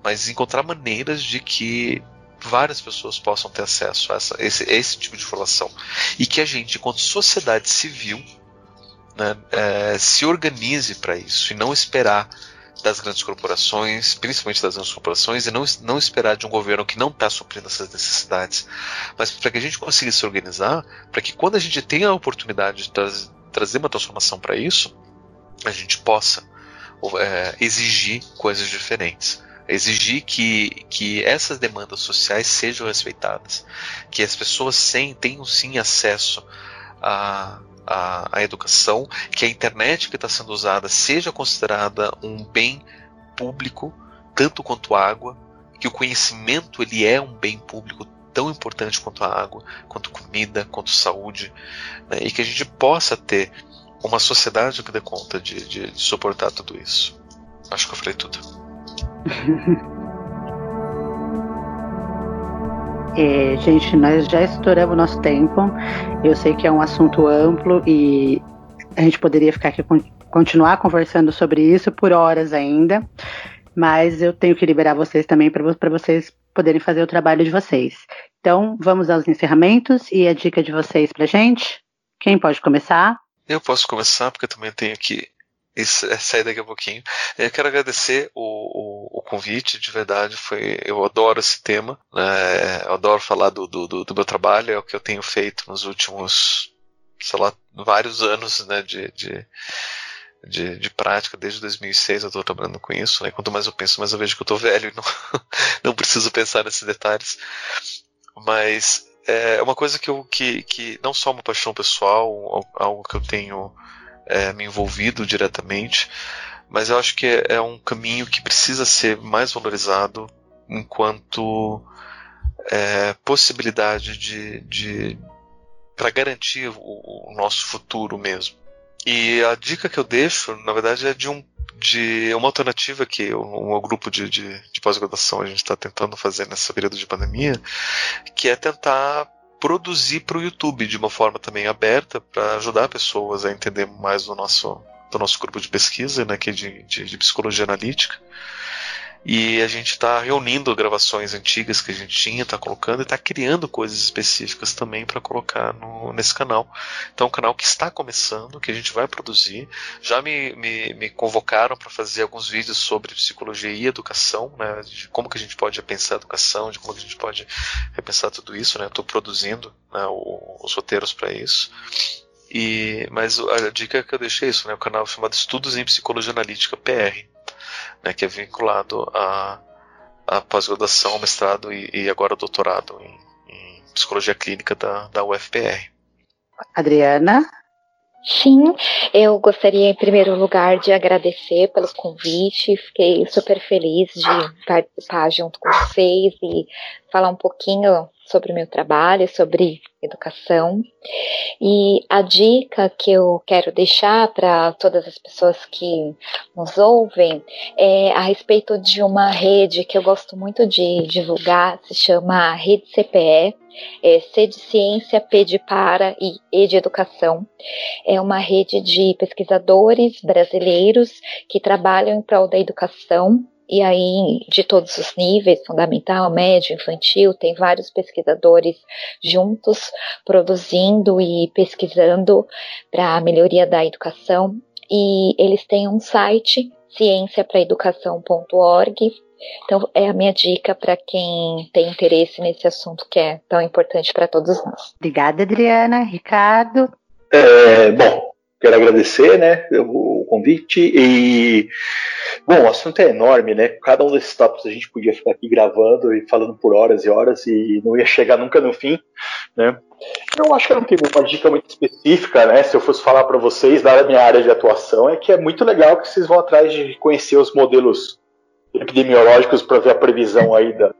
mas encontrar maneiras de que várias pessoas possam ter acesso a, essa, esse, esse tipo de informação. E que a gente, enquanto sociedade civil, né, é, se organize para isso e não esperar das grandes corporações, principalmente das grandes corporações, e não, não esperar de um governo que não está suprindo essas necessidades, mas para que a gente consiga se organizar, para que quando a gente tenha a oportunidade de tra trazer uma transformação para isso, a gente possa é, exigir coisas diferentes exigir que, que essas demandas sociais sejam respeitadas, que as pessoas sem, tenham sim acesso à, à, à educação, que a internet que está sendo usada seja considerada um bem público, tanto quanto a água, que o conhecimento ele é um bem público tão importante quanto a água, quanto comida, quanto saúde, né, e que a gente possa ter uma sociedade que dê conta de, de, de suportar tudo isso. Acho que eu falei tudo. É, gente, nós já estouramos nosso tempo. Eu sei que é um assunto amplo e a gente poderia ficar aqui continuar conversando sobre isso por horas ainda, mas eu tenho que liberar vocês também para vocês poderem fazer o trabalho de vocês. Então, vamos aos encerramentos e a dica de vocês para gente. Quem pode começar? Eu posso começar porque eu também tenho que isso é sair daqui a pouquinho. Eu quero agradecer o, o, o, convite, de verdade. Foi, eu adoro esse tema. Né? Eu adoro falar do, do, do, meu trabalho, é o que eu tenho feito nos últimos, sei lá, vários anos né, de, de, de, de prática. Desde 2006 eu estou trabalhando com isso. Né? Quanto mais eu penso, mais eu vejo que eu estou velho e não, não preciso pensar nesses detalhes. Mas é uma coisa que, eu, que, que não só uma paixão pessoal, algo que eu tenho é, me envolvido diretamente, mas eu acho que é, é um caminho que precisa ser mais valorizado enquanto é, possibilidade de, de para garantir o, o, nosso futuro mesmo. E a dica que eu deixo, na verdade, é de um de uma alternativa que o, grupo de, de, de pós-graduação a gente está tentando fazer nessa período de pandemia, que é tentar produzir para o YouTube de uma forma também aberta para ajudar pessoas a entender mais do nosso do nosso grupo de pesquisa, né, que é de, de, de psicologia analítica. E a gente está reunindo gravações antigas que a gente tinha, está colocando e está criando coisas específicas também para colocar no, nesse canal. Então, é um canal que está começando, que a gente vai produzir. Já me, me, me convocaram para fazer alguns vídeos sobre psicologia e educação, né, de como que a gente pode repensar a educação, de como que a gente pode repensar tudo isso. Né, Estou produzindo né, os roteiros para isso. E, mas a dica que eu deixei é isso, né, o canal chamado Estudos em Psicologia Analítica PR né, que é vinculado à, à pós-graduação, mestrado e, e, agora doutorado em, em, psicologia clínica da, da UFPR. Adriana? Sim, eu gostaria em primeiro lugar de agradecer pelo convite. Fiquei super feliz de participar junto com vocês e falar um pouquinho sobre o meu trabalho, sobre educação. E a dica que eu quero deixar para todas as pessoas que nos ouvem é a respeito de uma rede que eu gosto muito de divulgar, se chama Rede CPE, é C de Ciência, P de Para e E de Educação. É uma rede de pesquisadores brasileiros que trabalham em prol da educação e aí de todos os níveis, fundamental, médio, infantil, tem vários pesquisadores juntos produzindo e pesquisando para a melhoria da educação. E eles têm um site, cienciapraeducação.org. Então, é a minha dica para quem tem interesse nesse assunto que é tão importante para todos nós. Obrigada, Adriana. Ricardo? É, bom, quero agradecer né, o convite e Bom, o assunto é enorme, né? Cada um desses tópicos a gente podia ficar aqui gravando e falando por horas e horas e não ia chegar nunca no fim, né? Eu acho que eu não tenho uma dica muito específica, né? Se eu fosse falar para vocês da minha área de atuação, é que é muito legal que vocês vão atrás de conhecer os modelos epidemiológicos para ver a previsão aí da,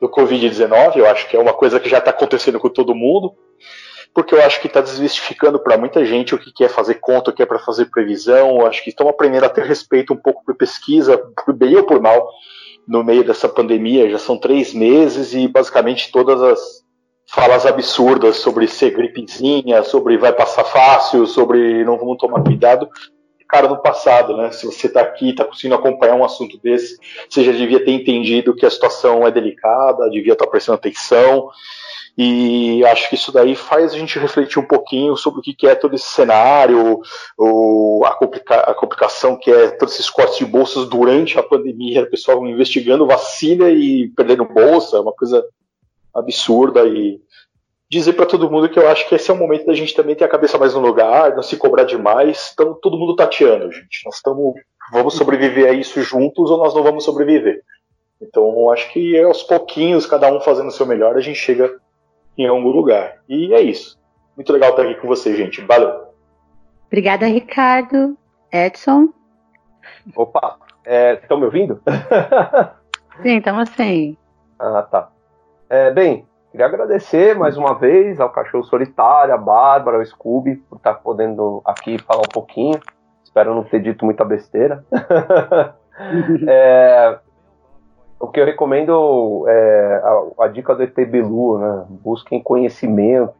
do Covid-19. Eu acho que é uma coisa que já está acontecendo com todo mundo porque eu acho que está desmistificando para muita gente o que é fazer conta, o que é para fazer previsão. Eu acho que estão aprendendo a ter respeito um pouco por pesquisa, por bem ou por mal, no meio dessa pandemia. Já são três meses e basicamente todas as falas absurdas sobre ser gripezinha, sobre vai passar fácil, sobre não vamos tomar cuidado, cara no passado, né? Se você está aqui, está conseguindo acompanhar um assunto desse, você já devia ter entendido que a situação é delicada, devia estar prestando atenção. E acho que isso daí faz a gente refletir um pouquinho sobre o que é todo esse cenário, a, complica a complicação que é todos esses cortes de bolsas durante a pandemia, o pessoal investigando vacina e perdendo bolsa, é uma coisa absurda. E dizer para todo mundo que eu acho que esse é o momento da gente também ter a cabeça mais no lugar, não se cobrar demais. Estamos todo mundo tateando, gente. Nós estamos. Vamos sobreviver a isso juntos ou nós não vamos sobreviver? Então, acho que aos pouquinhos, cada um fazendo o seu melhor, a gente chega em algum lugar. E é isso. Muito legal estar aqui com você, gente. Valeu. Obrigada, Ricardo. Edson? Opa, estão é, me ouvindo? Sim, estamos sim. Ah, tá. É, bem, queria agradecer mais uma vez ao Cachorro Solitário, a Bárbara, ao Scooby, por estar podendo aqui falar um pouquinho. Espero não ter dito muita besteira. é, o que eu recomendo é a, a dica do ET Bilu, né? Busquem conhecimento.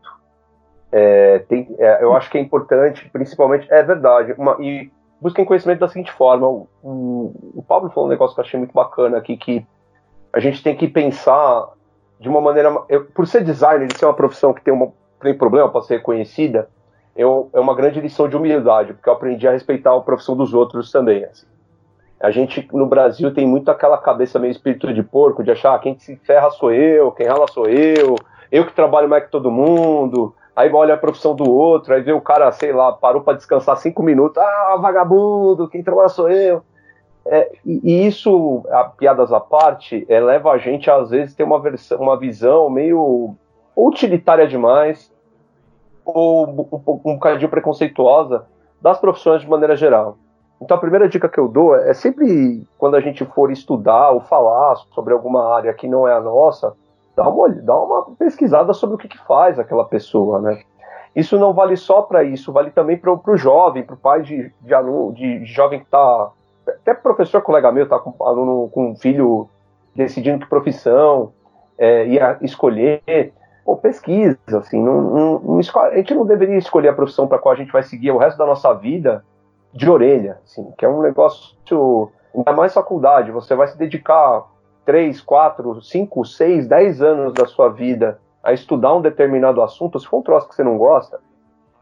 É, tem, é, eu acho que é importante, principalmente, é verdade, uma, e busquem conhecimento da seguinte forma. O, o, o, Pablo falou um negócio que eu achei muito bacana aqui, que a gente tem que pensar de uma maneira. Eu, por ser designer, de ser uma profissão que tem, uma, tem problema para ser reconhecida, eu, é uma grande lição de humildade, porque eu aprendi a respeitar a profissão dos outros também. Assim. A gente no Brasil tem muito aquela cabeça meio espírito de porco, de achar ah, quem se ferra sou eu, quem rala sou eu, eu que trabalho mais que todo mundo. Aí olha a profissão do outro, aí vê o cara, sei lá, parou para descansar cinco minutos, ah, vagabundo, quem trabalha sou eu. É, e, isso, a, piadas à parte, é, leva a gente às vezes ter uma, versão, uma visão meio utilitária demais ou um, um, um bocadinho preconceituosa das profissões de maneira geral. Então a primeira dica que eu dou é sempre quando a gente for estudar ou falar sobre alguma área que não é a nossa, dá uma, dá uma pesquisada sobre o que, que faz aquela pessoa, né? Isso não vale só para isso, vale também para o jovem, para o pai de, de aluno, de jovem que está. Até professor colega meu está com aluno com um filho decidindo que profissão é, ia escolher. Pô, pesquisa, assim, não, não, não, a gente não deveria escolher a profissão para qual a gente vai seguir o resto da nossa vida de orelha, assim, que é um negócio, ainda mais faculdade, você vai se dedicar 3, 4, 5, 6, 10 anos da sua vida a estudar um determinado assunto, se for um troço que você não gosta,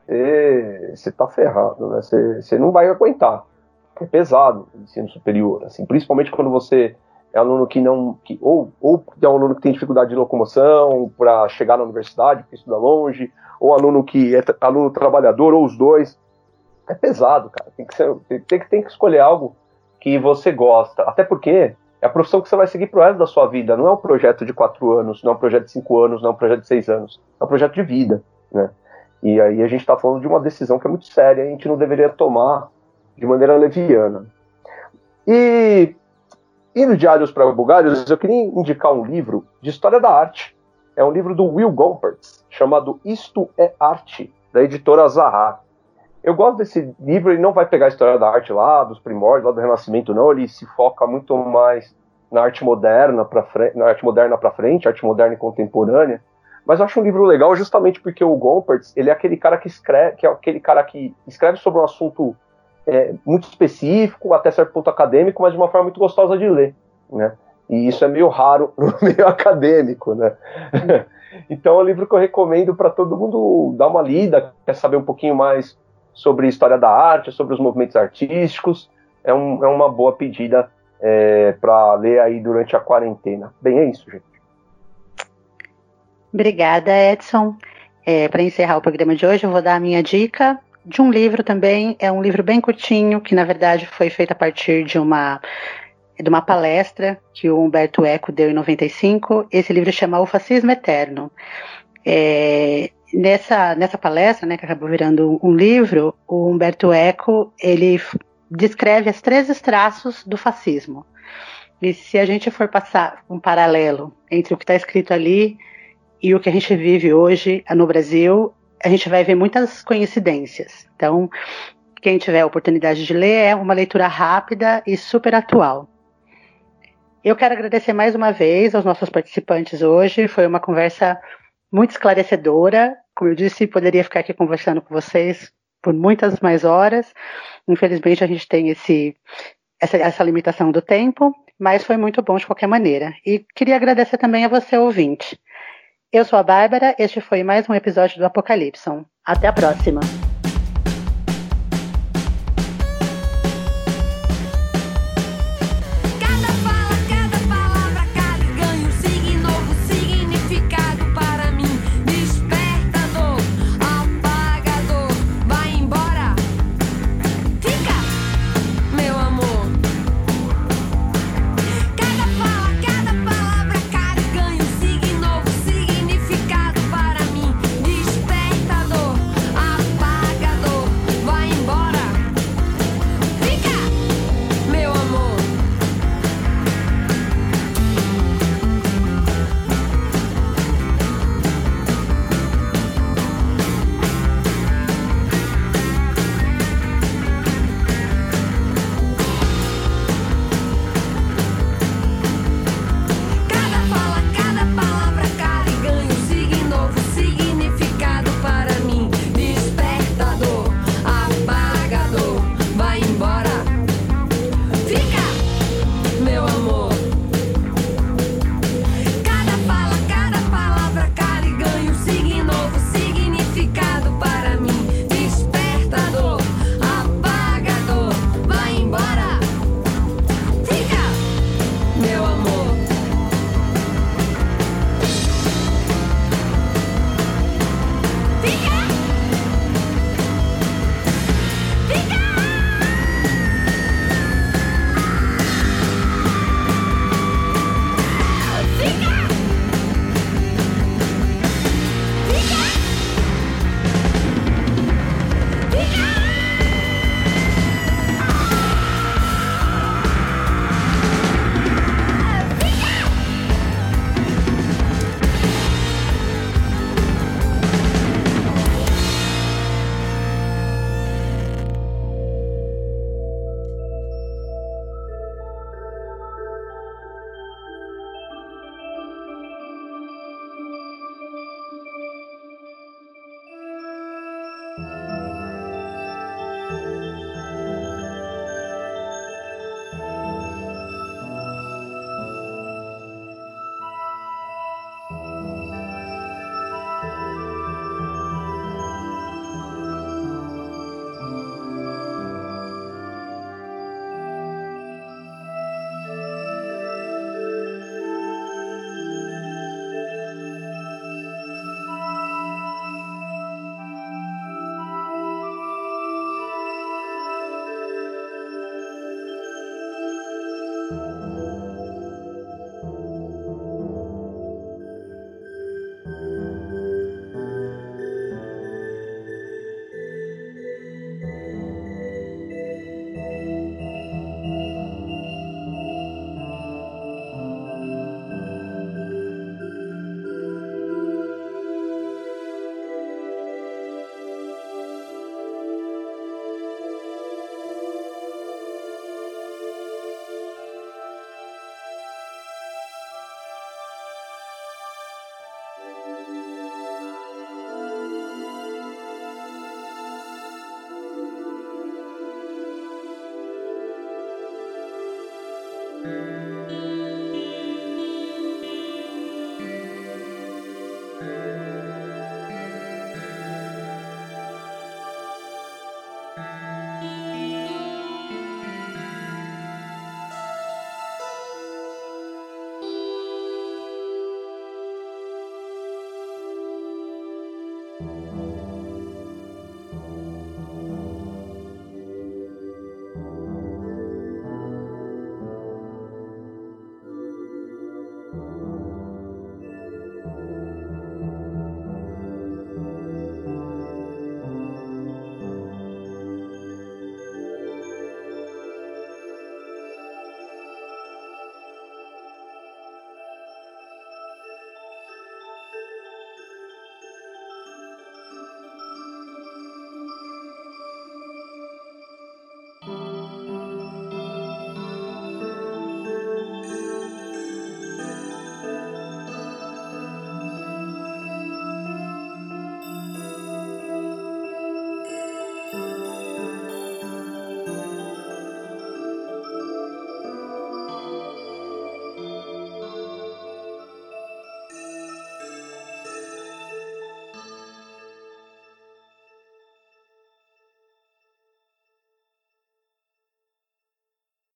você tá ferrado, né? Você, você não vai aguentar. É pesado o ensino superior, assim, principalmente quando você é aluno que não. Que, ou, ou é um aluno que tem dificuldade de locomoção para chegar na universidade, porque estuda longe, ou aluno que é aluno trabalhador, ou os dois. É pesado, cara. Tem que, ser, tem, tem que escolher algo que você gosta. Até porque é a profissão que você vai seguir pro resto da sua vida. Não é um projeto de quatro anos, não é um projeto de cinco anos, não é um projeto de seis anos. É um projeto de vida, né? E aí a gente está falando de uma decisão que é muito séria, a gente não deveria tomar de maneira leviana. E indo de alhos para bugalhos, eu queria indicar um livro de história da arte. É um livro do Will Gompertz, chamado Isto é Arte, da editora Zaha. Eu gosto desse livro, ele não vai pegar a história da arte lá, dos primórdios, lá do Renascimento, não. Ele se foca muito mais na arte moderna para na arte moderna para frente, arte moderna e contemporânea. Mas eu acho um livro legal justamente porque o Gompertz, ele é aquele cara que escreve, que é aquele cara que escreve sobre um assunto é, muito específico, até certo ponto acadêmico, mas de uma forma muito gostosa de ler, né? E isso é meio raro no meio acadêmico, né? então é um livro que eu recomendo para todo mundo dar uma lida, quer saber um pouquinho mais sobre história da arte, sobre os movimentos artísticos, é, um, é uma boa pedida é, para ler aí durante a quarentena. Bem, é isso, gente. Obrigada, Edson. É, para encerrar o programa de hoje, eu vou dar a minha dica de um livro também. É um livro bem curtinho, que na verdade foi feito a partir de uma de uma palestra que o Humberto Eco deu em 95. Esse livro chama O Fascismo Eterno. É, nessa, nessa palestra, né, que acabou virando um livro, o Humberto Eco ele descreve as três traços do fascismo. E se a gente for passar um paralelo entre o que está escrito ali e o que a gente vive hoje no Brasil, a gente vai ver muitas coincidências. Então, quem tiver a oportunidade de ler, é uma leitura rápida e super atual. Eu quero agradecer mais uma vez aos nossos participantes hoje. Foi uma conversa muito esclarecedora. Como eu disse, poderia ficar aqui conversando com vocês por muitas mais horas. Infelizmente, a gente tem esse, essa, essa limitação do tempo, mas foi muito bom de qualquer maneira. E queria agradecer também a você, ouvinte. Eu sou a Bárbara, este foi mais um episódio do Apocalipson. Até a próxima!